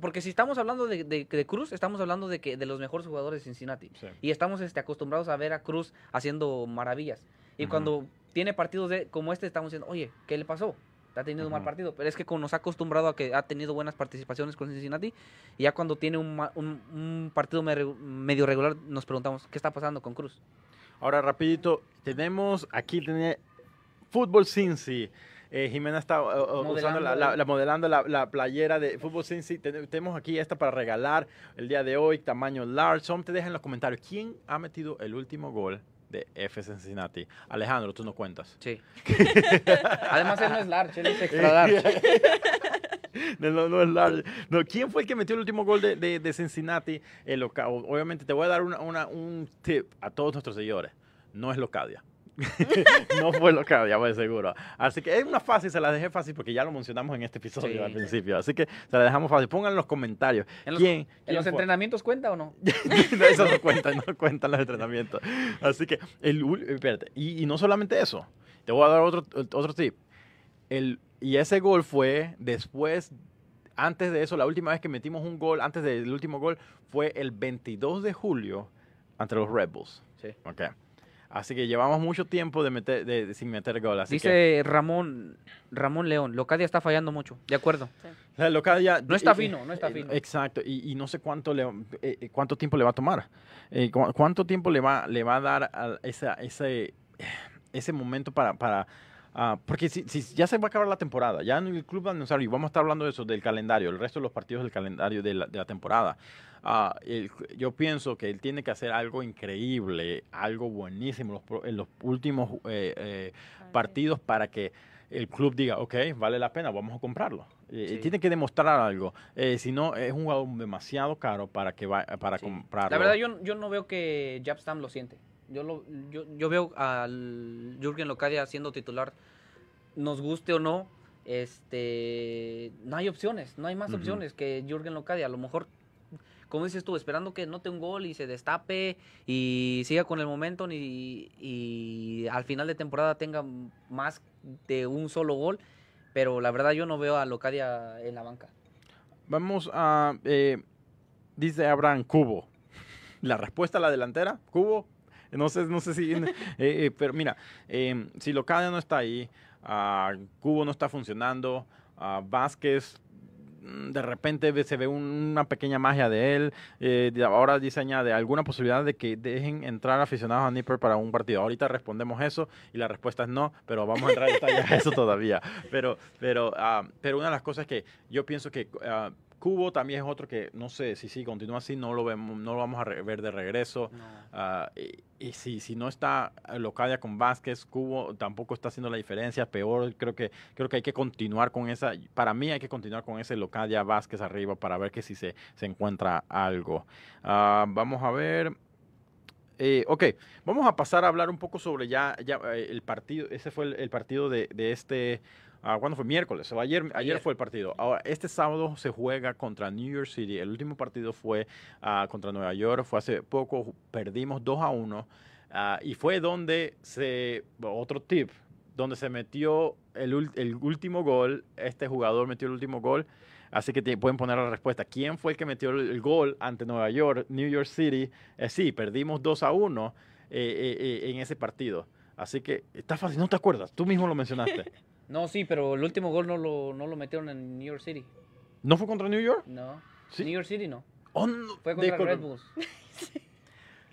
porque si estamos hablando de, de, Cruz, estamos hablando de que de los mejores jugadores de Cincinnati. Y estamos este, acostumbrados a ver a Cruz haciendo maravillas. Y cuando tiene partidos de, como este, estamos diciendo, oye, ¿qué le pasó? Ha tenido un mal partido. Pero es que nos ha acostumbrado a que ha tenido buenas participaciones con Cincinnati. Y ya cuando tiene un, un, partido medio regular, nos preguntamos, ¿qué está pasando con Cruz?
Ahora, rapidito, tenemos aquí, Fútbol Cincy. Eh, Jimena está usando la, modelando la, playera de Fútbol Cincy. Tenemos aquí esta para regalar el día de hoy, tamaño large. Te dejan en los comentarios quién ha metido el último gol de F Cincinnati. Alejandro, tú no cuentas.
Sí. *laughs* Además, él no es large, él es extra large. *laughs*
no, no, es large. No, ¿Quién fue el que metió el último gol de, de, Cincinnati? El Obviamente, te voy a dar una, un tip a todos nuestros seguidores. No es Locadia. *laughs* no fue lo que había, voy seguro. Así que es una fácil, se la dejé fácil porque ya lo mencionamos en este episodio al principio. Así que se la dejamos fácil. Pongan en los comentarios.
¿En los,
¿quién,
¿en los entrenamientos cuenta o *laughs* no?
eso no cuenta, no cuentan los entrenamientos. Así que, el, espérate, y, no solamente eso, te voy a dar otro, otro tip. El, y ese gol fue después antes de eso, la última vez que metimos un gol, antes del último gol, fue el 22 de julio ante los Red Bulls.
Sí.
Okay. Así que llevamos mucho tiempo de meter, de, sin meter gol.
Dice Ramón Ramón León, Locadia está fallando mucho. De acuerdo.
Locadia,
no está fino, no está fino.
Exacto, y, no sé cuánto le, eh, eh, cuánto tiempo le va a tomar. Eh, cuánto tiempo le va, le va a dar a esa, ese, ese momento para, para ah, porque si, si, ya se va a acabar la temporada, ya en el club y vamos a estar hablando de eso, del calendario, el resto de los partidos del calendario de la, de la temporada. Ah, yo pienso que él tiene que hacer algo increíble, algo buenísimo en los últimos eh, eh, partidos para que el club diga, ok, vale la pena, vamos a comprarlo. Eh, tiene que demostrar algo. si no, es un jugador demasiado caro para que va, para comprarlo.
La verdad, yo, yo no veo que Jabstam lo siente. Yo, lo, yo, yo veo al Jürgen Locadia siendo titular, nos guste o no, este no hay opciones, no hay más opciones que Jürgen Locadia. A lo mejor como dices tú, esperando que note un gol y se destape y siga con el momento y, y al final de temporada tenga más de un solo gol. Pero la verdad yo no veo a Locadia en la banca.
Vamos a... Eh, dice Abraham, Cubo. La respuesta a la delantera, Cubo. *laughs* No sé, no sé si... *laughs* Eh, eh, pero mira, si Locadia no está ahí, uh, Cubo no está funcionando, uh, Vázquez Mm, de repente se ve una pequeña magia de él. Eh, ahora dice añade alguna posibilidad de que dejen entrar aficionados a Nipper para un partido. Ahorita respondemos eso y la respuesta es no, pero vamos a entrar a eso todavía. *laughs* Pero, pero, ah, pero una de las cosas que yo pienso que ah, Cubo también es otro que no sé si sí continúa así, no lo vemos, no lo vamos a ver de regreso. Ah, y, si, si no está Locadia con Vázquez, Cubo tampoco está haciendo la diferencia. Peor, creo que creo que hay que continuar con esa. Para mí hay que continuar con ese Locadia Vázquez arriba para ver que si se, se encuentra algo. Ah, vamos a ver. Eh, ok, vamos a pasar a hablar un poco sobre ya, ya eh, el partido. Ese fue el, partido de, de este. Uh, ¿Cuándo fue? Miércoles. O ayer, ayer, fue el partido. Ahora, este sábado se juega contra New York City. El último partido fue uh, contra Nueva York. Fue hace poco. Perdimos 2 a 1. Uh, y fue donde se. Otro tip. Donde se metió el, el último gol. Este jugador metió el último gol. Así que pueden poner la respuesta. ¿Quién fue el que metió el, gol ante Nueva York, New York City? Eh, sí, perdimos 2 a 1 eh, eh, en ese partido. Así que está fácil, no te acuerdas, tú mismo lo mencionaste. *laughs*
no, sí, pero el último gol no lo, no lo metieron en New York City.
¿No fue contra New York?
No. New York City no.
Oh,
fue contra Red Bulls. *laughs*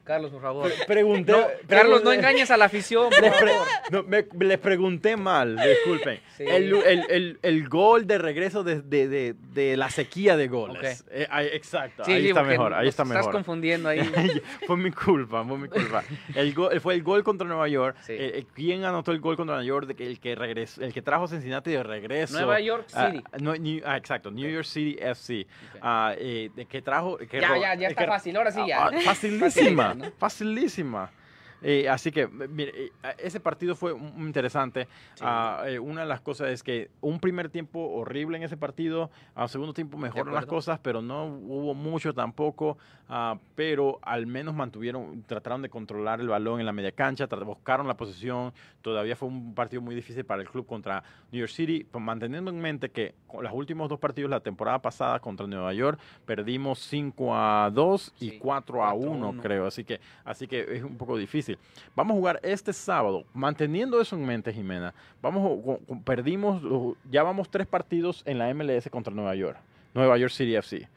Carlos, por favor.
pregunté,
Carlos, no engañes a la afición, por
favor. me, les pregunté mal, disculpen. El, el, el, gol de regreso de, de, de, la sequía de goles. Eh, exacto, ahí está mejor, ahí está mejor.
Estás confundiendo ahí. *laughs*
fue mi culpa, fue mi culpa. El gol, fue el gol contra Nueva York. Eh, eh, ¿Quién anotó el gol contra Nueva York? El que, regresó, el que trajo Cincinnati de regreso.
Nueva York ah, City.
Ah, exacto, New York City FC. Ah, de que trajo... Que
ya, ya, ya está fácil, ahora sí ya.
facilísima. *laughs* Facilísima. Eh, así que, mire, ese partido fue muy interesante. Ah, eh, una de las cosas es que un primer tiempo horrible en ese partido, a segundo tiempo mejoran las cosas, pero no hubo mucho tampoco, ah, pero al menos mantuvieron, trataron de controlar el balón en la media cancha, buscaron la posición, todavía fue un partido muy difícil para el club contra New York City, pues, manteniendo en mente que con los últimos dos partidos la temporada pasada contra Nueva York perdimos 5 a 2 y 4 a 1, creo, así que, así que es un poco difícil. Vamos a jugar este sábado, manteniendo eso en mente, Jimena. Vamos, perdimos, ya vamos tres partidos en la MLS contra Nueva York, Nueva York City FC.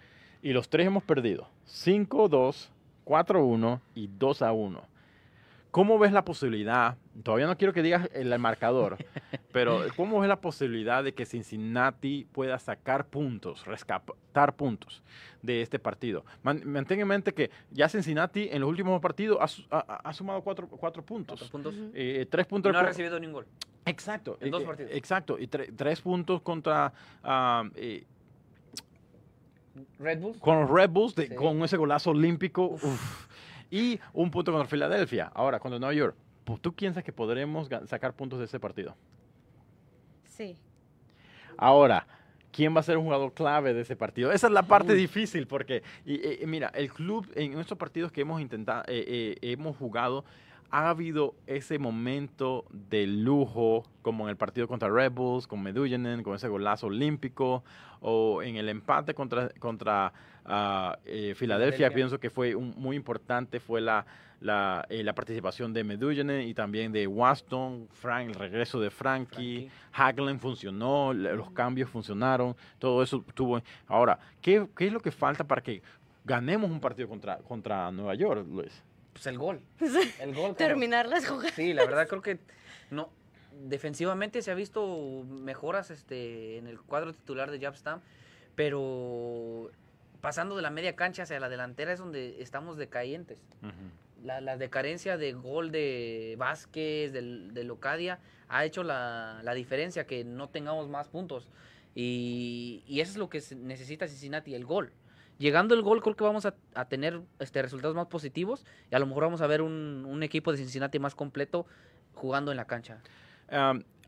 Y los tres hemos perdido. 5-2, 4-1 y 2-1. ¿Cómo ves la posibilidad? Todavía no quiero que digas el marcador, *laughs* pero ¿cómo ves la posibilidad de que Cincinnati pueda sacar puntos, rescatar puntos de este partido? Mantén en mente que ya Cincinnati en los últimos partidos ha, sumado cuatro, puntos.
puntos.
Eh, tres puntos.
No ha recibido ningún gol.
Exacto.
En dos partidos.
Exacto. Y tres puntos contra. Eh,
Red Bulls.
Con los Red Bulls, con ese golazo olímpico. Y un punto contra Filadelfia. Ahora, contra Nueva York. ¿Tú piensas que podremos sacar puntos de ese partido?
Sí.
Ahora, ¿quién va a ser un jugador clave de ese partido? Esa es la parte difícil porque, y, mira, el club en estos partidos que hemos intentado, eh, eh, hemos jugado, ha habido ese momento de lujo, como en el partido contra Red Bulls, con Medullanen, con ese golazo olímpico, o en el empate contra, contra ah, eh, Filadelfia, pienso que fue muy importante, fue la, la, eh, participación de Medullanen y también de Waston, Frank, el regreso de Frankie, Hagelin funcionó, los cambios funcionaron, todo eso tuvo. Ahora, ¿qué, ¿qué, es lo que falta para que ganemos un partido contra, contra Nueva York, Luis?
Pues el gol. *laughs* El gol.
Terminar las jugadas.
Sí, la verdad creo que no defensivamente se ha visto mejoras este en el cuadro titular de Jabstam, pero pasando de la media cancha hacia la delantera es donde estamos decayentes. la, decadencia de gol de Vázquez, de, de Locadia, ha hecho la, la, diferencia que no tengamos más puntos. Y, y, eso es lo que necesita Cincinnati, el gol llegando el gol creo que vamos a, tener este, resultados más positivos y a lo mejor vamos a ver un, equipo de Cincinnati más completo jugando en la cancha.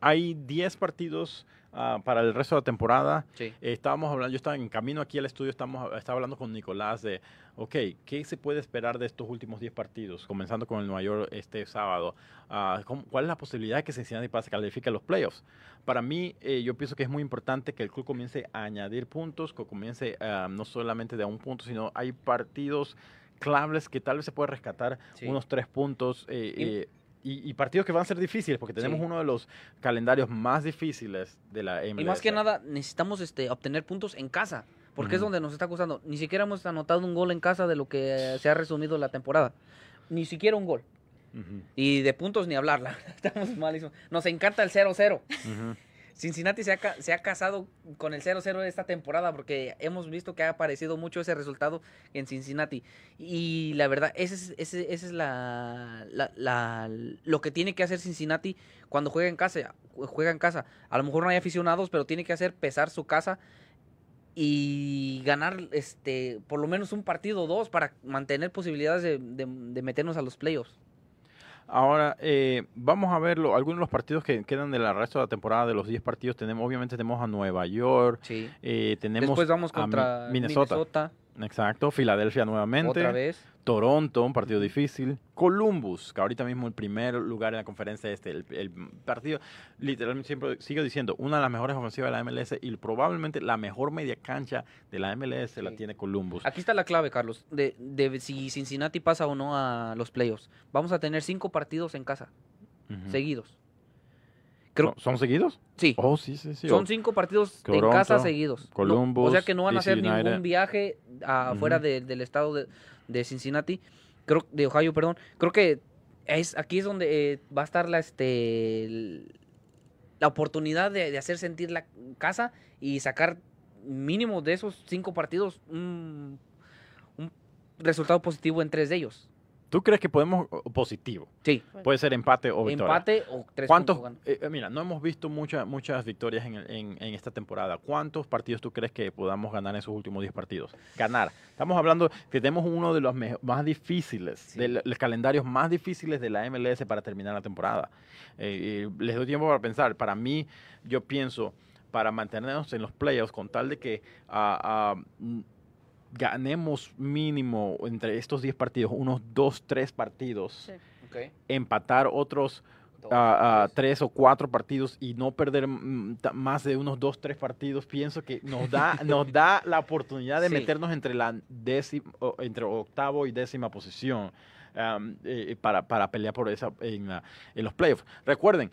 hay 10 partidos ah, para el resto de la temporada.
Sí.
estábamos hablando, yo estaba en camino aquí al estudio, estamos, estaba hablando con Nicolás de ok, ¿qué se puede esperar de estos últimos 10 partidos, comenzando con el Nueva York este sábado? Ah, ¿Cuál es la posibilidad de que Cincinnati pase, califique a los playoffs? Para mí, eh, yo pienso que es muy importante que el club comience a añadir puntos, que comience ah, no solamente de a un punto, sino hay partidos claves que tal vez se puede rescatar unos tres puntos. Eh, eh, y, partidos que van a ser difíciles porque tenemos uno de los calendarios más difíciles de la MLS.
Y más que nada necesitamos este, obtener puntos en casa. Porque es donde nos está costando. Ni siquiera hemos anotado un gol en casa de lo que se ha resumido la temporada. Ni siquiera un gol. Y de puntos ni hablar, *laughs* Estamos malísimos. Nos encanta el 0-0. Cincinnati se ha, se ha, casado con el 0-0 esta temporada porque hemos visto que ha aparecido mucho ese resultado en Cincinnati. Y la verdad, ese es, ese, es la, la, lo que tiene que hacer Cincinnati cuando juega en casa. Juega en casa. A lo mejor no hay aficionados, pero tiene que hacer pesar su casa y ganar este por lo menos un partido o dos para mantener posibilidades de, de meternos a los playoffs.
Ahora, eh, vamos a ver algunos de los partidos que quedan del resto de la temporada, de los 10 partidos. tenemos Obviamente tenemos a Nueva York.
Sí.
Eh, tenemos
Después vamos contra Minnesota.
Exacto, Filadelfia nuevamente.
Otra vez.
Toronto, un partido difícil. Columbus, que ahorita mismo el primer lugar en la conferencia este. El, partido, literalmente siempre sigo diciendo, una de las mejores ofensivas de la MLS y probablemente la mejor media cancha de la MLS la tiene Columbus.
Aquí está la clave, Carlos, de, de, si Cincinnati pasa o no a los playoffs. Vamos a tener cinco partidos en casa, seguidos.
¿Son, seguidos?
Sí.
Oh, sí, sí, sí.
Son cinco partidos en casa seguidos.
Columbus.
o sea que no van a hacer ningún viaje afuera del estado de, Cincinnati, creo, de Ohio, perdón. Creo que es aquí es donde eh, va a estar la este la oportunidad de, hacer sentir la casa y sacar mínimo de esos cinco partidos un resultado positivo en tres de ellos.
¿Tú crees que podemos positivo?
Sí.
Puede ser empate o victoria.
Empate o tres
¿Cuántos? Eh, mira, no hemos visto muchas muchas victorias en, en, esta temporada. ¿Cuántos partidos tú crees que podamos ganar en esos últimos 10 partidos? Ganar. Estamos hablando que tenemos uno de los más difíciles, de los calendarios más difíciles de la MLS para terminar la temporada. Eh, les doy tiempo para pensar. Para mí, yo pienso, para mantenernos en los playoffs, con tal de que uh, ganemos mínimo entre estos 10 partidos, unos 2, 3 partidos, empatar otros 3 ah, ah, o 4 partidos y no perder más de unos 2, 3 partidos, pienso que nos da, *laughs* nos da la oportunidad de meternos entre la décima, entre octavo y décima posición. Eh, para, para, pelear por esa en, en los playoffs. Recuerden,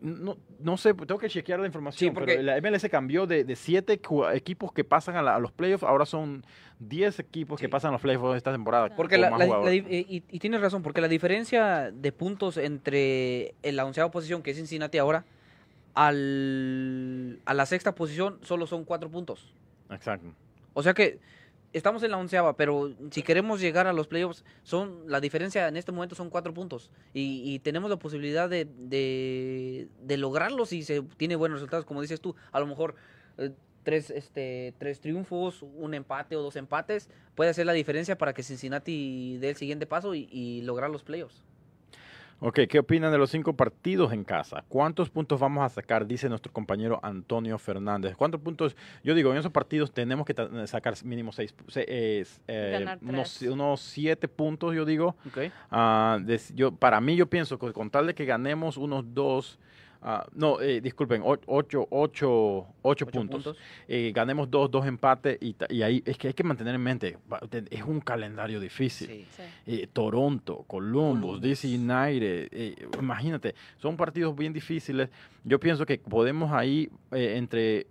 no, no, sé, tengo que chequear la información, porque la MLS cambió de, de siete equipos que pasan a, los playoffs, ahora son 10 equipos que pasan a los playoffs esta temporada.
Porque y, tienes razón, porque la diferencia de puntos entre la onceava posición, que es Cincinnati ahora, al, a la sexta posición solo son cuatro puntos.
Exacto.
O sea que estamos en la onceava, pero si queremos llegar a los playoffs, son la diferencia en este momento son cuatro puntos. Y, tenemos la posibilidad de, de, lograrlo si se tiene buenos resultados, como dices tú. A lo mejor eh, tres, este, tres triunfos, un empate o dos empates puede hacer la diferencia para que Cincinnati dé el siguiente paso y lograr los playoffs.
Ok, ¿qué opinan de los cinco partidos en casa? ¿Cuántos puntos vamos a sacar? Dice nuestro compañero Antonio Fernández. ¿Cuántos puntos? Yo digo, en esos partidos tenemos que sacar mínimo seis, eh, unos, siete puntos, yo digo.
Okay.
Ah, yo, para mí, yo pienso que con tal de que ganemos unos dos, Ah, no, eh, disculpen, ocho, ocho, ocho, puntos. Eh, ganemos dos, dos empates y, y, ahí es que hay que mantener en mente, es un calendario difícil. Eh, Toronto, Columbus, DC United, imagínate, son partidos bien difíciles. Yo pienso que podemos ahí entre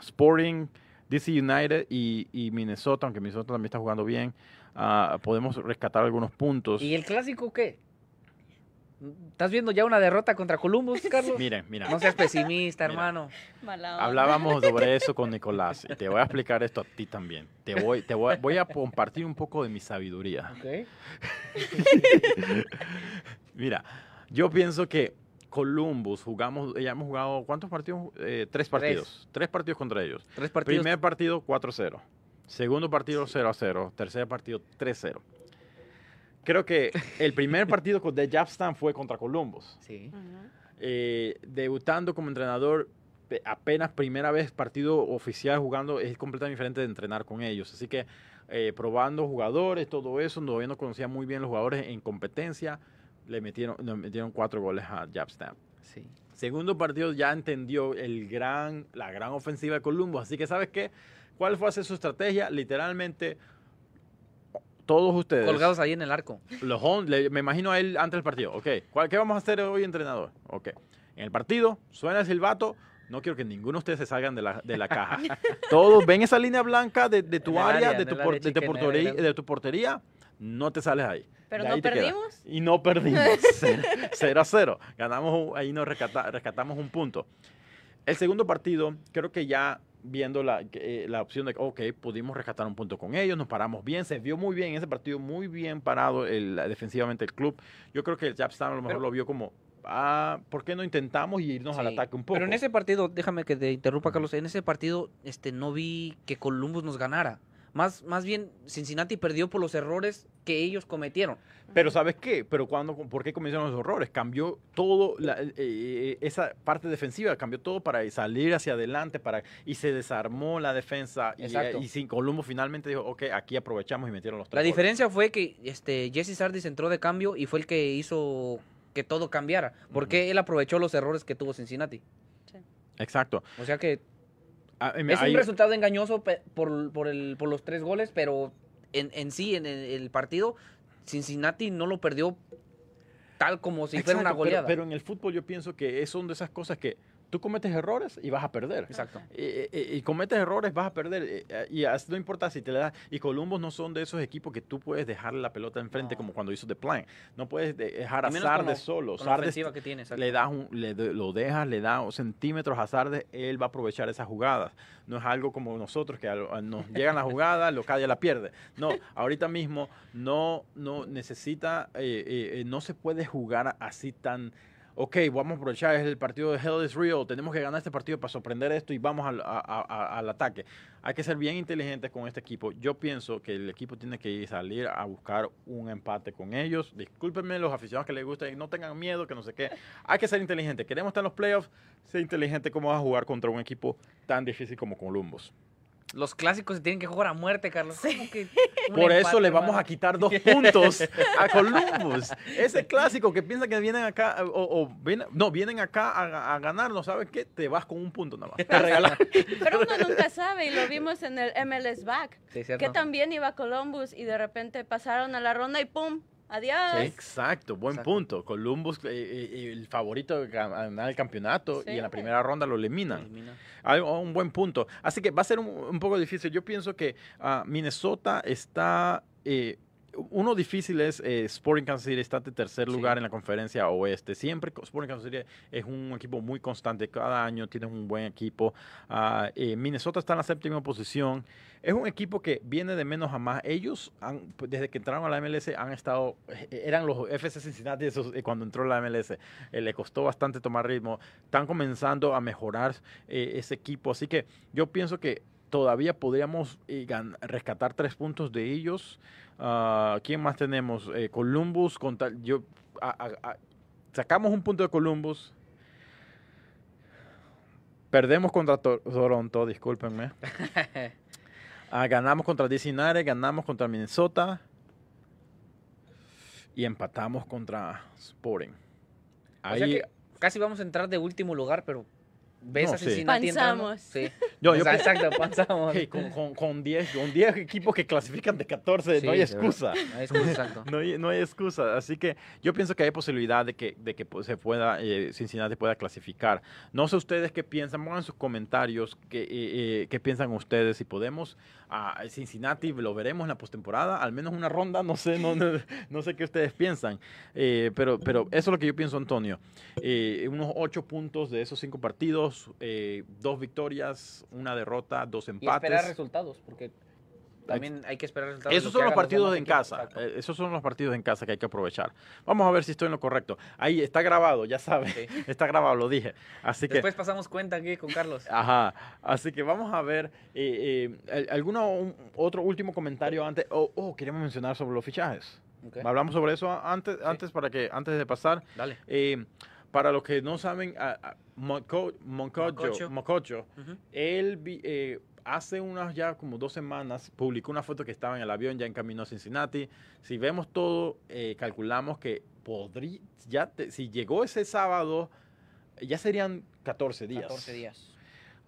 Sporting, DC United y, Minnesota, aunque Minnesota también está jugando bien, ah, podemos rescatar algunos puntos.
¿Y el clásico qué? ¿Estás viendo ya una derrota contra Columbus, Carlos?
Mira, mira.
No seas pesimista, hermano.
Hablábamos sobre *laughs* eso con Nicolás y te voy a explicar esto a ti también. Te voy, te voy, voy a compartir un poco de mi sabiduría.
Okay. *laughs*
mira, yo pienso que Columbus jugamos, ya hemos jugado, ¿cuántos partidos? Eh, tres partidos. Tres. partidos contra ellos.
Tres partidos.
Primer partido 4-0. Segundo partido 0-0. Tercer partido 3-0 creo que *laughs* el primer partido de Japstam fue contra Columbus.
Sí.
Eh, debutando como entrenador, apenas primera vez partido oficial jugando, es completamente diferente de entrenar con ellos. Así que eh, probando jugadores, todo eso, todavía no conocía muy bien los jugadores en competencia, le metieron, le metieron cuatro goles a Japstam.
Sí.
Segundo partido ya entendió el gran, la gran ofensiva de Columbus. Así que, ¿sabes qué? ¿Cuál fue su estrategia? Literalmente todos ustedes.
Colgados ahí en el arco.
Los, me imagino a él antes del partido. Ok, ¿qué vamos a hacer hoy, entrenador? Ok. En el partido, suena el silbato. No quiero que ninguno de ustedes se salgan de la, de la caja. *laughs* Todos ven esa línea blanca de, tu área, de, tu, de, portería, de tu portería. No te sales ahí.
Pero no perdimos.
Y no perdimos. *laughs* cero a cero. Ganamos, ahí nos rescatamos un punto. El segundo partido, creo que ya viendo la, eh, la opción de, ok, pudimos rescatar un punto con ellos, nos paramos bien, se vio muy bien en ese partido, muy bien parado el, defensivamente el club. Yo creo que el Japstam a lo mejor lo vio como ah, ¿por qué no intentamos y irnos al ataque un poco?
Pero en ese partido, déjame que te interrumpa, Carlos. En ese partido este, no vi que Columbus nos ganara. Más, más bien, Cincinnati perdió por los errores que ellos cometieron.
Pero ¿sabes qué? Pero cuando, ¿por qué comenzaron los errores? Cambió todo, la- eh, eh, esa parte defensiva, cambió todo para salir hacia adelante para, y se desarmó la defensa. Y,
Exacto.
y, sin Columbo finalmente dijo, ok, aquí aprovechamos y metieron los tres
La
goles".
diferencia fue que este, Jesse Sardis entró de cambio y fue el que hizo que todo cambiara. Porque él aprovechó los errores que tuvo Cincinnati.
Exacto.
O sea que
Ah,
es un resultado engañoso por, por, el, por los tres goles, pero en, en sí, en el, el partido, Cincinnati no lo perdió tal como si fuera una
Exacto, pero-
goleada.
Pero, en el fútbol yo pienso que es- son de esas cosas que tú cometes errores y vas a perder.
Exacto.
Y cometes errores, vas a perder. eh, eh, y no importa si te le das. Y Columbus no son de esos equipos que tú puedes dejarle la pelota enfrente
No.
como cuando hizo The Plan. No puedes de- dejar a Sardes solo.
Con
Sardes
que tiene.
le das un- le lo dejas, le das centímetros a Sardes, él va a aprovechar esas jugadas. No es algo como nosotros que nos *laughs* llegan las jugadas, lo cae la pierde. No, ahorita mismo no, no necesita, eh, no se puede jugar así tan. Ok, vamos a aprovechar, es el partido de Hell is Real, tenemos que ganar este partido para sorprender esto y vamos al, a- a- al ataque. Hay que ser bien inteligentes con este equipo. Yo pienso que el equipo tiene que ir- salir a buscar un empate con ellos. Discúlpenme los aficionados que les gusten, no tengan miedo, que no sé qué. Hay que ser inteligente. Queremos estar en los playoffs, ser inteligente cómo vas a jugar contra un equipo tan difícil como Columbus.
Los clásicos se tienen que jugar a muerte, Carlos. ¿Cómo que *laughs* un
Por eso
empate,
le vamos
hermano?
a quitar dos *laughs* puntos a Columbus. Ese clásico que piensa que vienen acá, o, o vienen- no, vienen acá a, a ganar, ¿no sabes qué? Te vas con un punto nada más. Te regalan. *laughs*
Pero uno nunca sabe y lo vimos en el MLS Back.
Sí, cierto.
Que también iba Columbus y de repente pasaron a la ronda y ¡pum! Adiós.
Exacto, buen
Exacto.
punto. Columbus, eh, eh, el favorito de ganar el campeonato, y en la primera ronda lo eliminan.
Elimina.
Hay un buen punto. Así que va a ser un, un poco difícil. Yo pienso que ah, Minnesota está... eh, uno difícil es eh, Sporting Kansas City, está en tercer
Sí.
lugar en la conferencia oeste. Siempre Sporting Kansas City es un equipo muy constante. Cada año tiene un buen equipo. Ah, eh, Minnesota está en la séptima posición. Es un equipo que viene de menos a más. Ellos, han- desde que entraron a la MLS, han estado, eh, eran los FC Cincinnati esos, eh, cuando entró la MLS. Le costó bastante tomar ritmo. Están comenzando a mejorar ese equipo. Así que yo pienso que todavía podríamos eh, rescatar tres puntos de ellos. Ah, ¿Quién más tenemos? Eh, Columbus, contra, yo, a- a- a- sacamos un punto de Columbus. Perdemos contra To- Toronto, discúlpenme. Ah, ganamos contra Cincinnati, ganamos contra Minnesota y empatamos contra Sporting.
O sea que casi vamos a entrar de último lugar, pero ves
No,
a
sí.
Entrando. Sí.
Yo, yo
exacto, *laughs* panzamos.
hey, con, con, con 10 con 10 equipos que clasifican de 14, no hay excusa.
No hay excusa, exacto. *laughs*
No hay, no hay excusa. Así que yo pienso que hay posibilidad de que, de que pues, se pueda, eh, Cincinnati pueda clasificar. No sé ustedes qué piensan, pongan sus comentarios qué, eh, eh, qué piensan ustedes. Si podemos, a Cincinnati lo veremos en la postemporada, al menos una ronda, no sé, no, no, *laughs* no sé qué ustedes piensan. Eh, pero, pero eso es lo que yo pienso, Antonio. Unos ocho puntos de esos cinco partidos, dos victorias, una derrota, dos
Y
empates.
esperar resultados, porque también hay que esperar resultados.
Esos son los partidos en
equipos,
casa.
exacto.
eh, Esos son los partidos en casa que hay que aprovechar. Vamos a ver si estoy en lo correcto. Ahí está grabado, ya sabes.
Sí. *laughs*
Está grabado, lo dije. Así que,
Después pasamos cuenta aquí con Carlos. *laughs*
ajá. Así que vamos a ver eh, eh, al- alguno un- otro último comentario antes. Oh, oh, queríamos mencionar sobre los fichajes.
Ok,
Hablamos sobre eso antes, antes para que antes de pasar.
Dale.
Eh, para los que no saben, a- a- Monco- Moncocho,
Moncocho.
Moncocho,
Ujú.
él eh, hace unas ya como dos semanas publicó una foto que estaba en el avión ya en camino a Cincinnati. Si vemos todo, eh, calculamos que podría, ya te- si llegó ese sábado, ya serían 14 días.
14 días.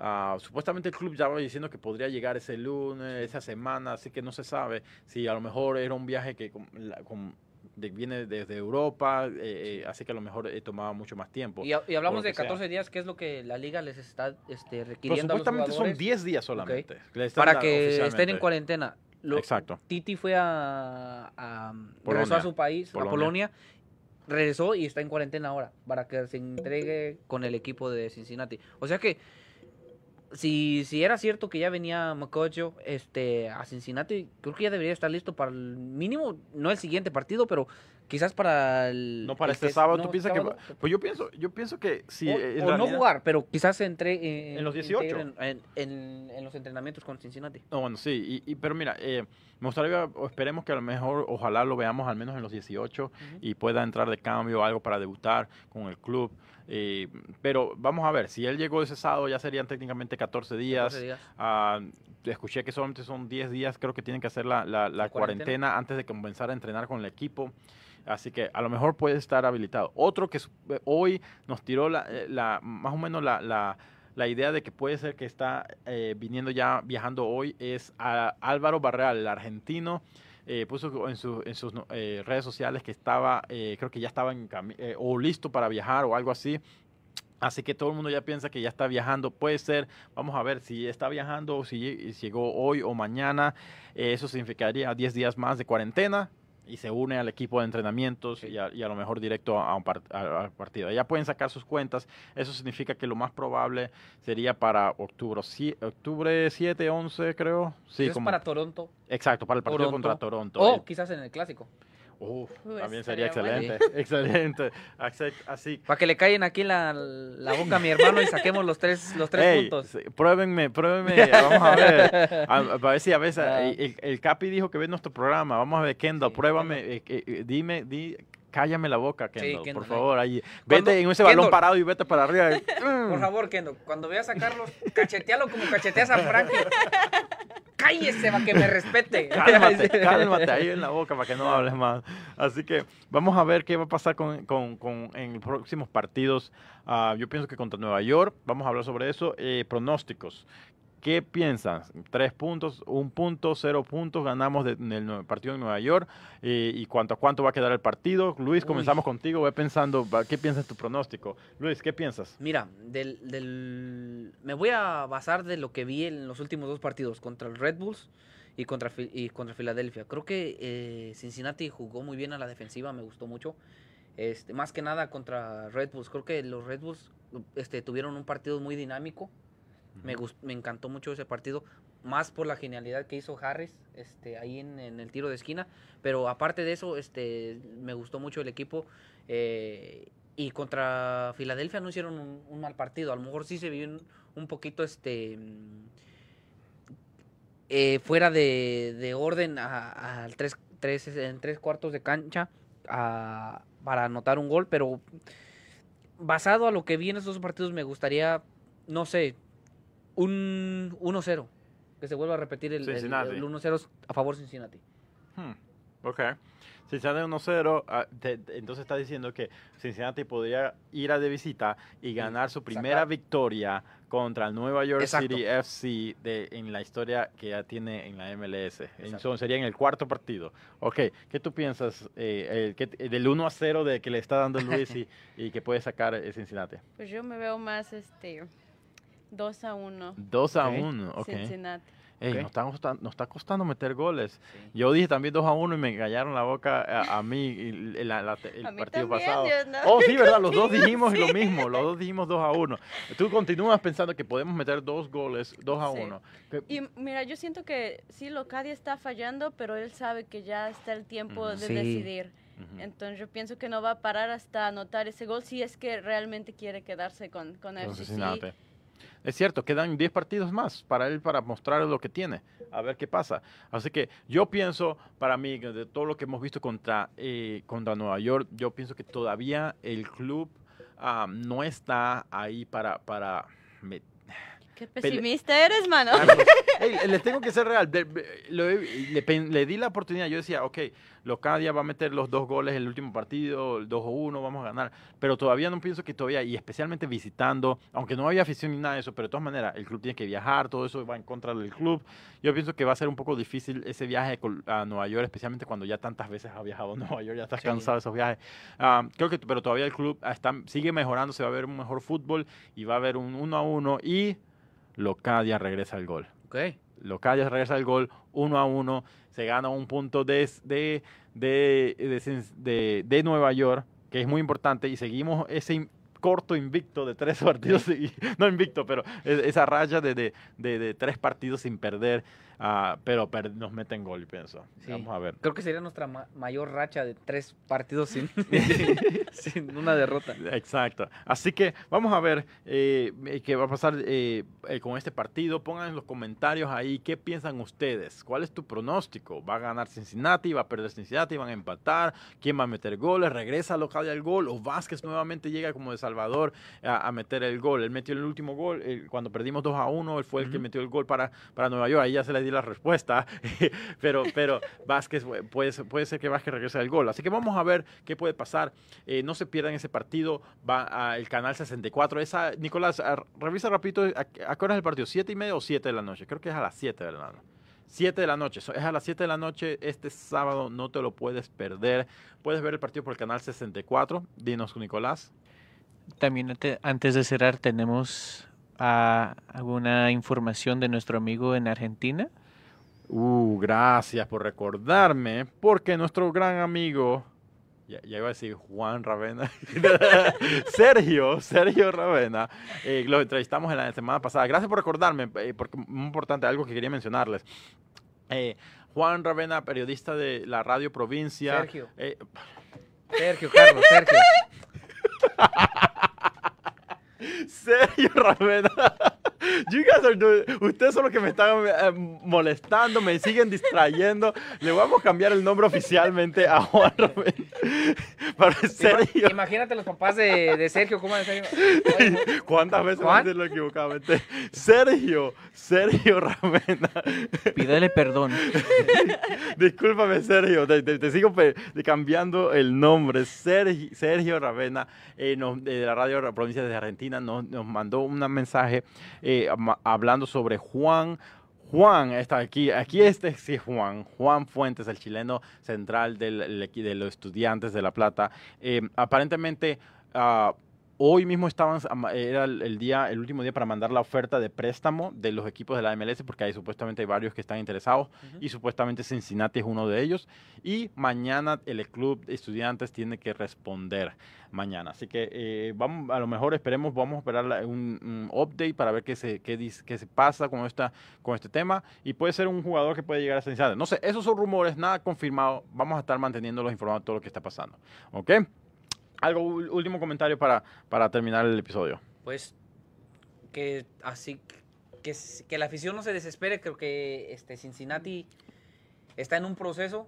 Ah, supuestamente el club ya va diciendo que podría llegar ese lunes, esa semana, así que no se sabe si a lo mejor era un viaje que con- la- con- de- viene desde Europa, eh, eh, así que a lo mejor eh, tomaba mucho más tiempo.
Y, y hablamos de
sea.
14 días, que es lo que la liga les está este,
Pero
requiriendo a los
supuestamente son
jugadores
10 días solamente.
para que estén en cuarentena. Lo-
Exacto.
Titi fue a, a- regresó a su país,
Polonia.
a Polonia, regresó y está en cuarentena ahora para que se entregue con el equipo de Cincinnati. O sea que si, si era cierto que ya venía Macocho este, a Cincinnati, creo que ya debería estar listo para el mínimo, no el siguiente partido, pero quizás para el...
No para
el
este
que-
sábado,
no,
¿tú piensas
sábado,
que...? Pues yo pienso, yo pienso que sí.
o,
en
o no
realidad-
jugar, pero quizás entre eh,
En los 18.
integren En, en- en los entrenamientos con Cincinnati.
No, bueno, sí, y, y- pero mira, eh, me gustaría, o esperemos que a lo mejor, ojalá lo veamos al menos en los 18 y pueda entrar de cambio algo para debutar con el club. eh, pero vamos a ver, si él llegó ese sábado ya serían técnicamente 14 días.
14 días.
Ah, escuché que solamente son 10 días, creo que tienen que hacer la, la- la
La cuarentena.
cuarentena antes de comenzar a entrenar con el equipo. Así que a lo mejor puede estar habilitado. Otro que eh, hoy nos tiró la, eh, más o menos la, la- idea de que puede ser que está eh, viniendo ya, viajando hoy, es a Álvaro Barreal, el argentino. puso en, su- en sus redes sociales que estaba, creo que ya estaba en o listo para viajar o algo así. Así que todo el mundo ya piensa que ya está viajando. Puede ser, vamos a ver si está viajando o si, lle- si llegó hoy o mañana. Eso significaría 10 días más de cuarentena y se une al equipo de entrenamientos y, a, y a lo mejor directo a un par- a- partido. Ya pueden sacar sus cuentas. Eso significa que lo más probable sería para octubre, si- octubre 7, 11, creo. Sí,
es para Toronto.
exacto, para el partido
Toronto.
contra Toronto.
O quizás en el clásico.
Uf, también sería
bueno.
excelente. *laughs* Excelente. Así
Para que le callen aquí la, la boca a mi hermano y saquemos los tres, los tres
Ey,
puntos.
pruébenme, pruébenme, *laughs* vamos a ver. A, a ver si a veces
Ah.
el, Capi dijo que ve nuestro programa. Vamos a ver, Kendall,
Sí,
pruébame, eh, eh, dime, di, cállame la boca,
Sí,
Kendall,
Kendall,
por favor. Ahí.
Cuando-
Vete en ese balón parado y vete para arriba. *laughs*
Por favor, Kendo, cuando veas a Carlos, cachetealo como cacheteas a Frankie. *laughs* Cállese para que me respete. *laughs*
Cálmate, cálmate ahí en la boca para que no hables más. Así que vamos a ver qué va a pasar con, con- con- en los próximos partidos. Ah, yo pienso que contra Nueva York, vamos a hablar sobre eso. Eh, pronósticos. ¿Qué piensas? ¿Tres puntos, un punto, cero puntos? Ganamos de- en el partido en Nueva York. Eh, ¿Y cuánto a cuánto va a quedar el partido? Luis,
Uy.
comenzamos contigo. Ve pensando, ¿qué piensas tu pronóstico? Luis, ¿qué piensas?
Mira, del, del- me voy a basar de lo que vi en los últimos dos partidos, contra el Red Bulls y contra, y contra Filadelfia. Creo que eh, Cincinnati jugó muy bien a la defensiva, me gustó mucho. Este, más que nada contra Red Bulls. Creo que los Red Bulls este, tuvieron un partido muy dinámico. Me, gust- me encantó mucho ese partido, más por la genialidad que hizo Harris este, ahí en, en el tiro de esquina. Pero aparte de eso, este, me gustó mucho el equipo. eh, y contra Filadelfia no hicieron un, un mal partido. A lo mejor sí se vio un, un poquito este mm, eh, fuera de, de orden a, al tres, tres- en tres cuartos de cancha a- para anotar un gol, pero basado a lo que vi en estos dos partidos me gustaría, no sé, un 1-0. Que se vuelva a repetir el, el- el 1-0 a favor Cincinnati.
Hmm, Ok. Si sale 1-0, ah, te- te- entonces está diciendo que Cincinnati podría ir a de visita y ganar su primera
sacar.
victoria contra el Nueva York
Exacto.
City FC de, en la historia que ya tiene en la MLS. Entonces sería en el cuarto partido. Ok, ¿qué tú piensas eh, el que- del 1 a 0 de que le está dando Luis y, *laughs* y que puede sacar eh, Cincinnati?
Pues yo me veo más este 2 a 1
2 a
Ok.
1, ok.
Cincinnati.
Ey,
Ok.
nos, está costando, nos está costando meter goles. Yo dije también 2 a 1 y me engañaron la boca a, a mí y el, la- la- el
A mí
partido
también,
pasado.
no-
Oh, sí, ¿verdad? Los dos *laughs* dijimos lo mismo. Los dos dijimos 2 a 1. Tú continúas pensando que podemos meter dos goles 2 a
Sí.
1. Que-
Y mira, yo siento que sí, Locadia está fallando, pero él sabe que ya está el tiempo
Ujú.
de
Sí.
decidir. Entonces yo pienso que no va a parar hasta anotar ese gol si es que realmente quiere quedarse con, con.
Cincinnati. Es cierto, quedan 10 partidos más para él para mostrar lo que tiene, a ver qué pasa. Así que yo pienso, para mí, de todo lo que hemos visto contra, eh, contra Nueva York, yo pienso que todavía el club ah, no está ahí para... para
Qué
Pele-
pesimista eres, mano.
Ah, pues, *laughs* ey, les tengo que ser real. de- le, pen- le di la oportunidad. Yo decía, ok, Locadia va a meter los dos goles en el último partido, el 2 o 1, vamos a ganar. Pero todavía no pienso que todavía, y especialmente visitando, aunque no había afición ni nada de eso, pero de todas maneras, el club tiene que viajar, todo eso va en contra del club. Yo pienso que va a ser un poco difícil ese viaje a Nueva York, especialmente cuando ya tantas veces ha viajado a Nueva York, ya estás
Sí.
cansado de esos viajes. Ah, creo que, pero todavía el club está, sigue mejorando, se va a ver un mejor fútbol y va a haber un 1 a 1 y Locadia regresa al gol.
Ok.
Locadia regresa al gol 1 a 1, se gana un punto de, de, de, de, de- de Nueva York, que es muy importante, y seguimos ese, corto invicto de tres partidos, no invicto, pero esa raya de, de, de tres partidos sin perder. Ah, pero nos meten gol, pienso. Vamos a ver.
Creo que sería nuestra mayor racha de tres partidos sin, *laughs* *laughs* sin una derrota.
Exacto. Así que vamos a ver eh, qué va a pasar eh, eh, con este partido. Pongan en los comentarios ahí qué piensan ustedes. ¿Cuál es tu pronóstico? ¿Va a ganar Cincinnati? ¿Va a perder Cincinnati? ¿Van a empatar? ¿Quién va a meter goles? ¿Regresa local al gol? ¿O Vázquez nuevamente llega como de Salvador a, meter el gol? Él metió el último gol. cuando perdimos 2 a 1, él fue el que metió el gol para, para Nueva York. Ahí ya se le la respuesta, *laughs* pero, pero Vázquez puede, puede ser que Vázquez regrese al gol. Así que vamos a ver qué puede pasar. Eh, no se pierdan ese partido, va al canal 64. Esa, Nicolás, revisa rapidito, ¿a, qué hora es el partido? ¿Siete y media o siete de la noche? Creo que es a las 7 de la noche. 7 de la noche, es a las 7 de la noche este sábado, no te lo puedes perder. Puedes ver el partido por el canal 64. Dinos, Nicolás.
También antes de cerrar, tenemos ah, alguna información de nuestro amigo en Argentina.
Uh, gracias por recordarme, porque nuestro gran amigo, ya, iba a decir Juan Ravena, *laughs* Sergio, Sergio Ravena, eh, lo entrevistamos en la semana pasada. Gracias por recordarme, eh, porque muy importante, algo que quería mencionarles. Eh, Juan Ravena, periodista de la Radio Provincia.
Sergio. Sergio, Carlos, Sergio. *laughs*
Sergio Ravena. *laughs* ustedes son los que me están eh, molestando, me siguen distrayendo. Le vamos a cambiar el nombre oficialmente a Juan Ravena.
Para Sergio. Imagínate los papás de, Sergio, ¿cómo Sergio? *laughs*
¿Cuántas veces a decirlo equivocadamente? Sergio, Sergio Ravena. *laughs*
Pídele perdón.
Discúlpame, Sergio, te, sigo cambiando el nombre. Sergio, Sergio Ravena, eh, de la radio provincia de Argentina, nos, nos mandó un mensaje. Eh, hablando sobre Juan. Juan está aquí, aquí este sí Juan, Juan Fuentes, el chileno central del, de los estudiantes de La Plata. Eh, aparentemente, uh, Hoy mismo estaban, era el día, el último día para mandar la oferta de préstamo de los equipos de la MLS, porque hay supuestamente hay varios que están interesados y supuestamente Cincinnati es uno de ellos. Y mañana el club de estudiantes tiene que responder mañana. Así que eh, vamos, a lo mejor esperemos, vamos a esperar un, update para ver qué se, qué, qué se pasa con, esta, con este tema. Y puede ser un jugador que puede llegar a Cincinnati. No sé, esos son rumores, nada confirmado. Vamos a estar manteniéndolos informados de todo lo que está pasando. ¿Ok? Algo último comentario para, para terminar el episodio.
Pues que así que, que la afición no se desespere, creo que este Cincinnati está en un proceso,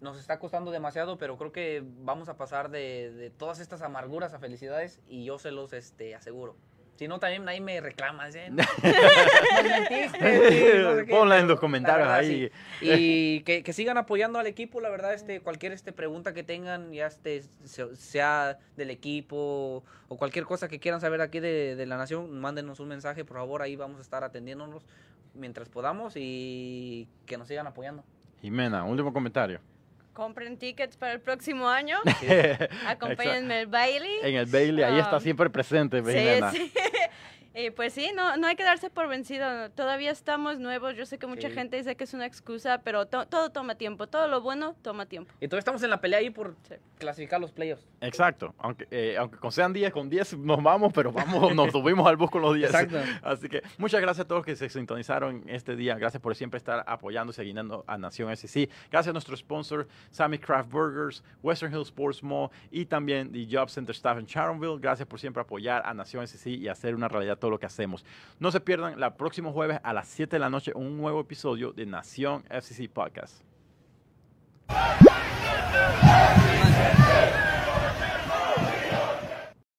nos está costando demasiado, pero creo que vamos a pasar de, de todas estas amarguras a felicidades y yo se los este, aseguro. Si no, también ahí me reclama. *laughs* *laughs*
Ponla en los comentarios ahí.
Y que, sigan apoyando al equipo, la verdad, este, cualquier este, pregunta que tengan, ya este, sea del equipo o cualquier cosa que quieran saber aquí de, de la nación, mándenos un mensaje, por favor, ahí vamos a estar atendiéndonos mientras podamos y que nos sigan apoyando.
Jimena, último comentario
compren tickets para el próximo año. *laughs* Acompáñenme el Bailey.
En el Bailey, ahí está um, siempre presente,
Sí, sí. Eh, pues sí, no, no hay que darse por vencido. Todavía estamos nuevos. Yo sé que mucha gente dice que es una excusa, pero todo toma tiempo. Todo lo bueno toma tiempo.
Y todavía estamos en la pelea ahí por clasificar los playoffs.
Exacto. Aunque, eh, aunque sean 10, con 10 nos vamos, pero vamos, nos *laughs* subimos al bus con los 10. Exacto. Así que muchas gracias a todos que se sintonizaron este día. Gracias por siempre estar apoyando y siguiendo a Nación SEC. Gracias a nuestro sponsor, Sammy Craft Burgers, Western Hills Sports Mall y también The Job Center Staff en Sharonville. Gracias por siempre apoyar a Nación SEC y hacer una realidad todo lo que hacemos. No se pierdan la próximo jueves a las 7 de la noche un nuevo episodio de Nación FCC Podcast.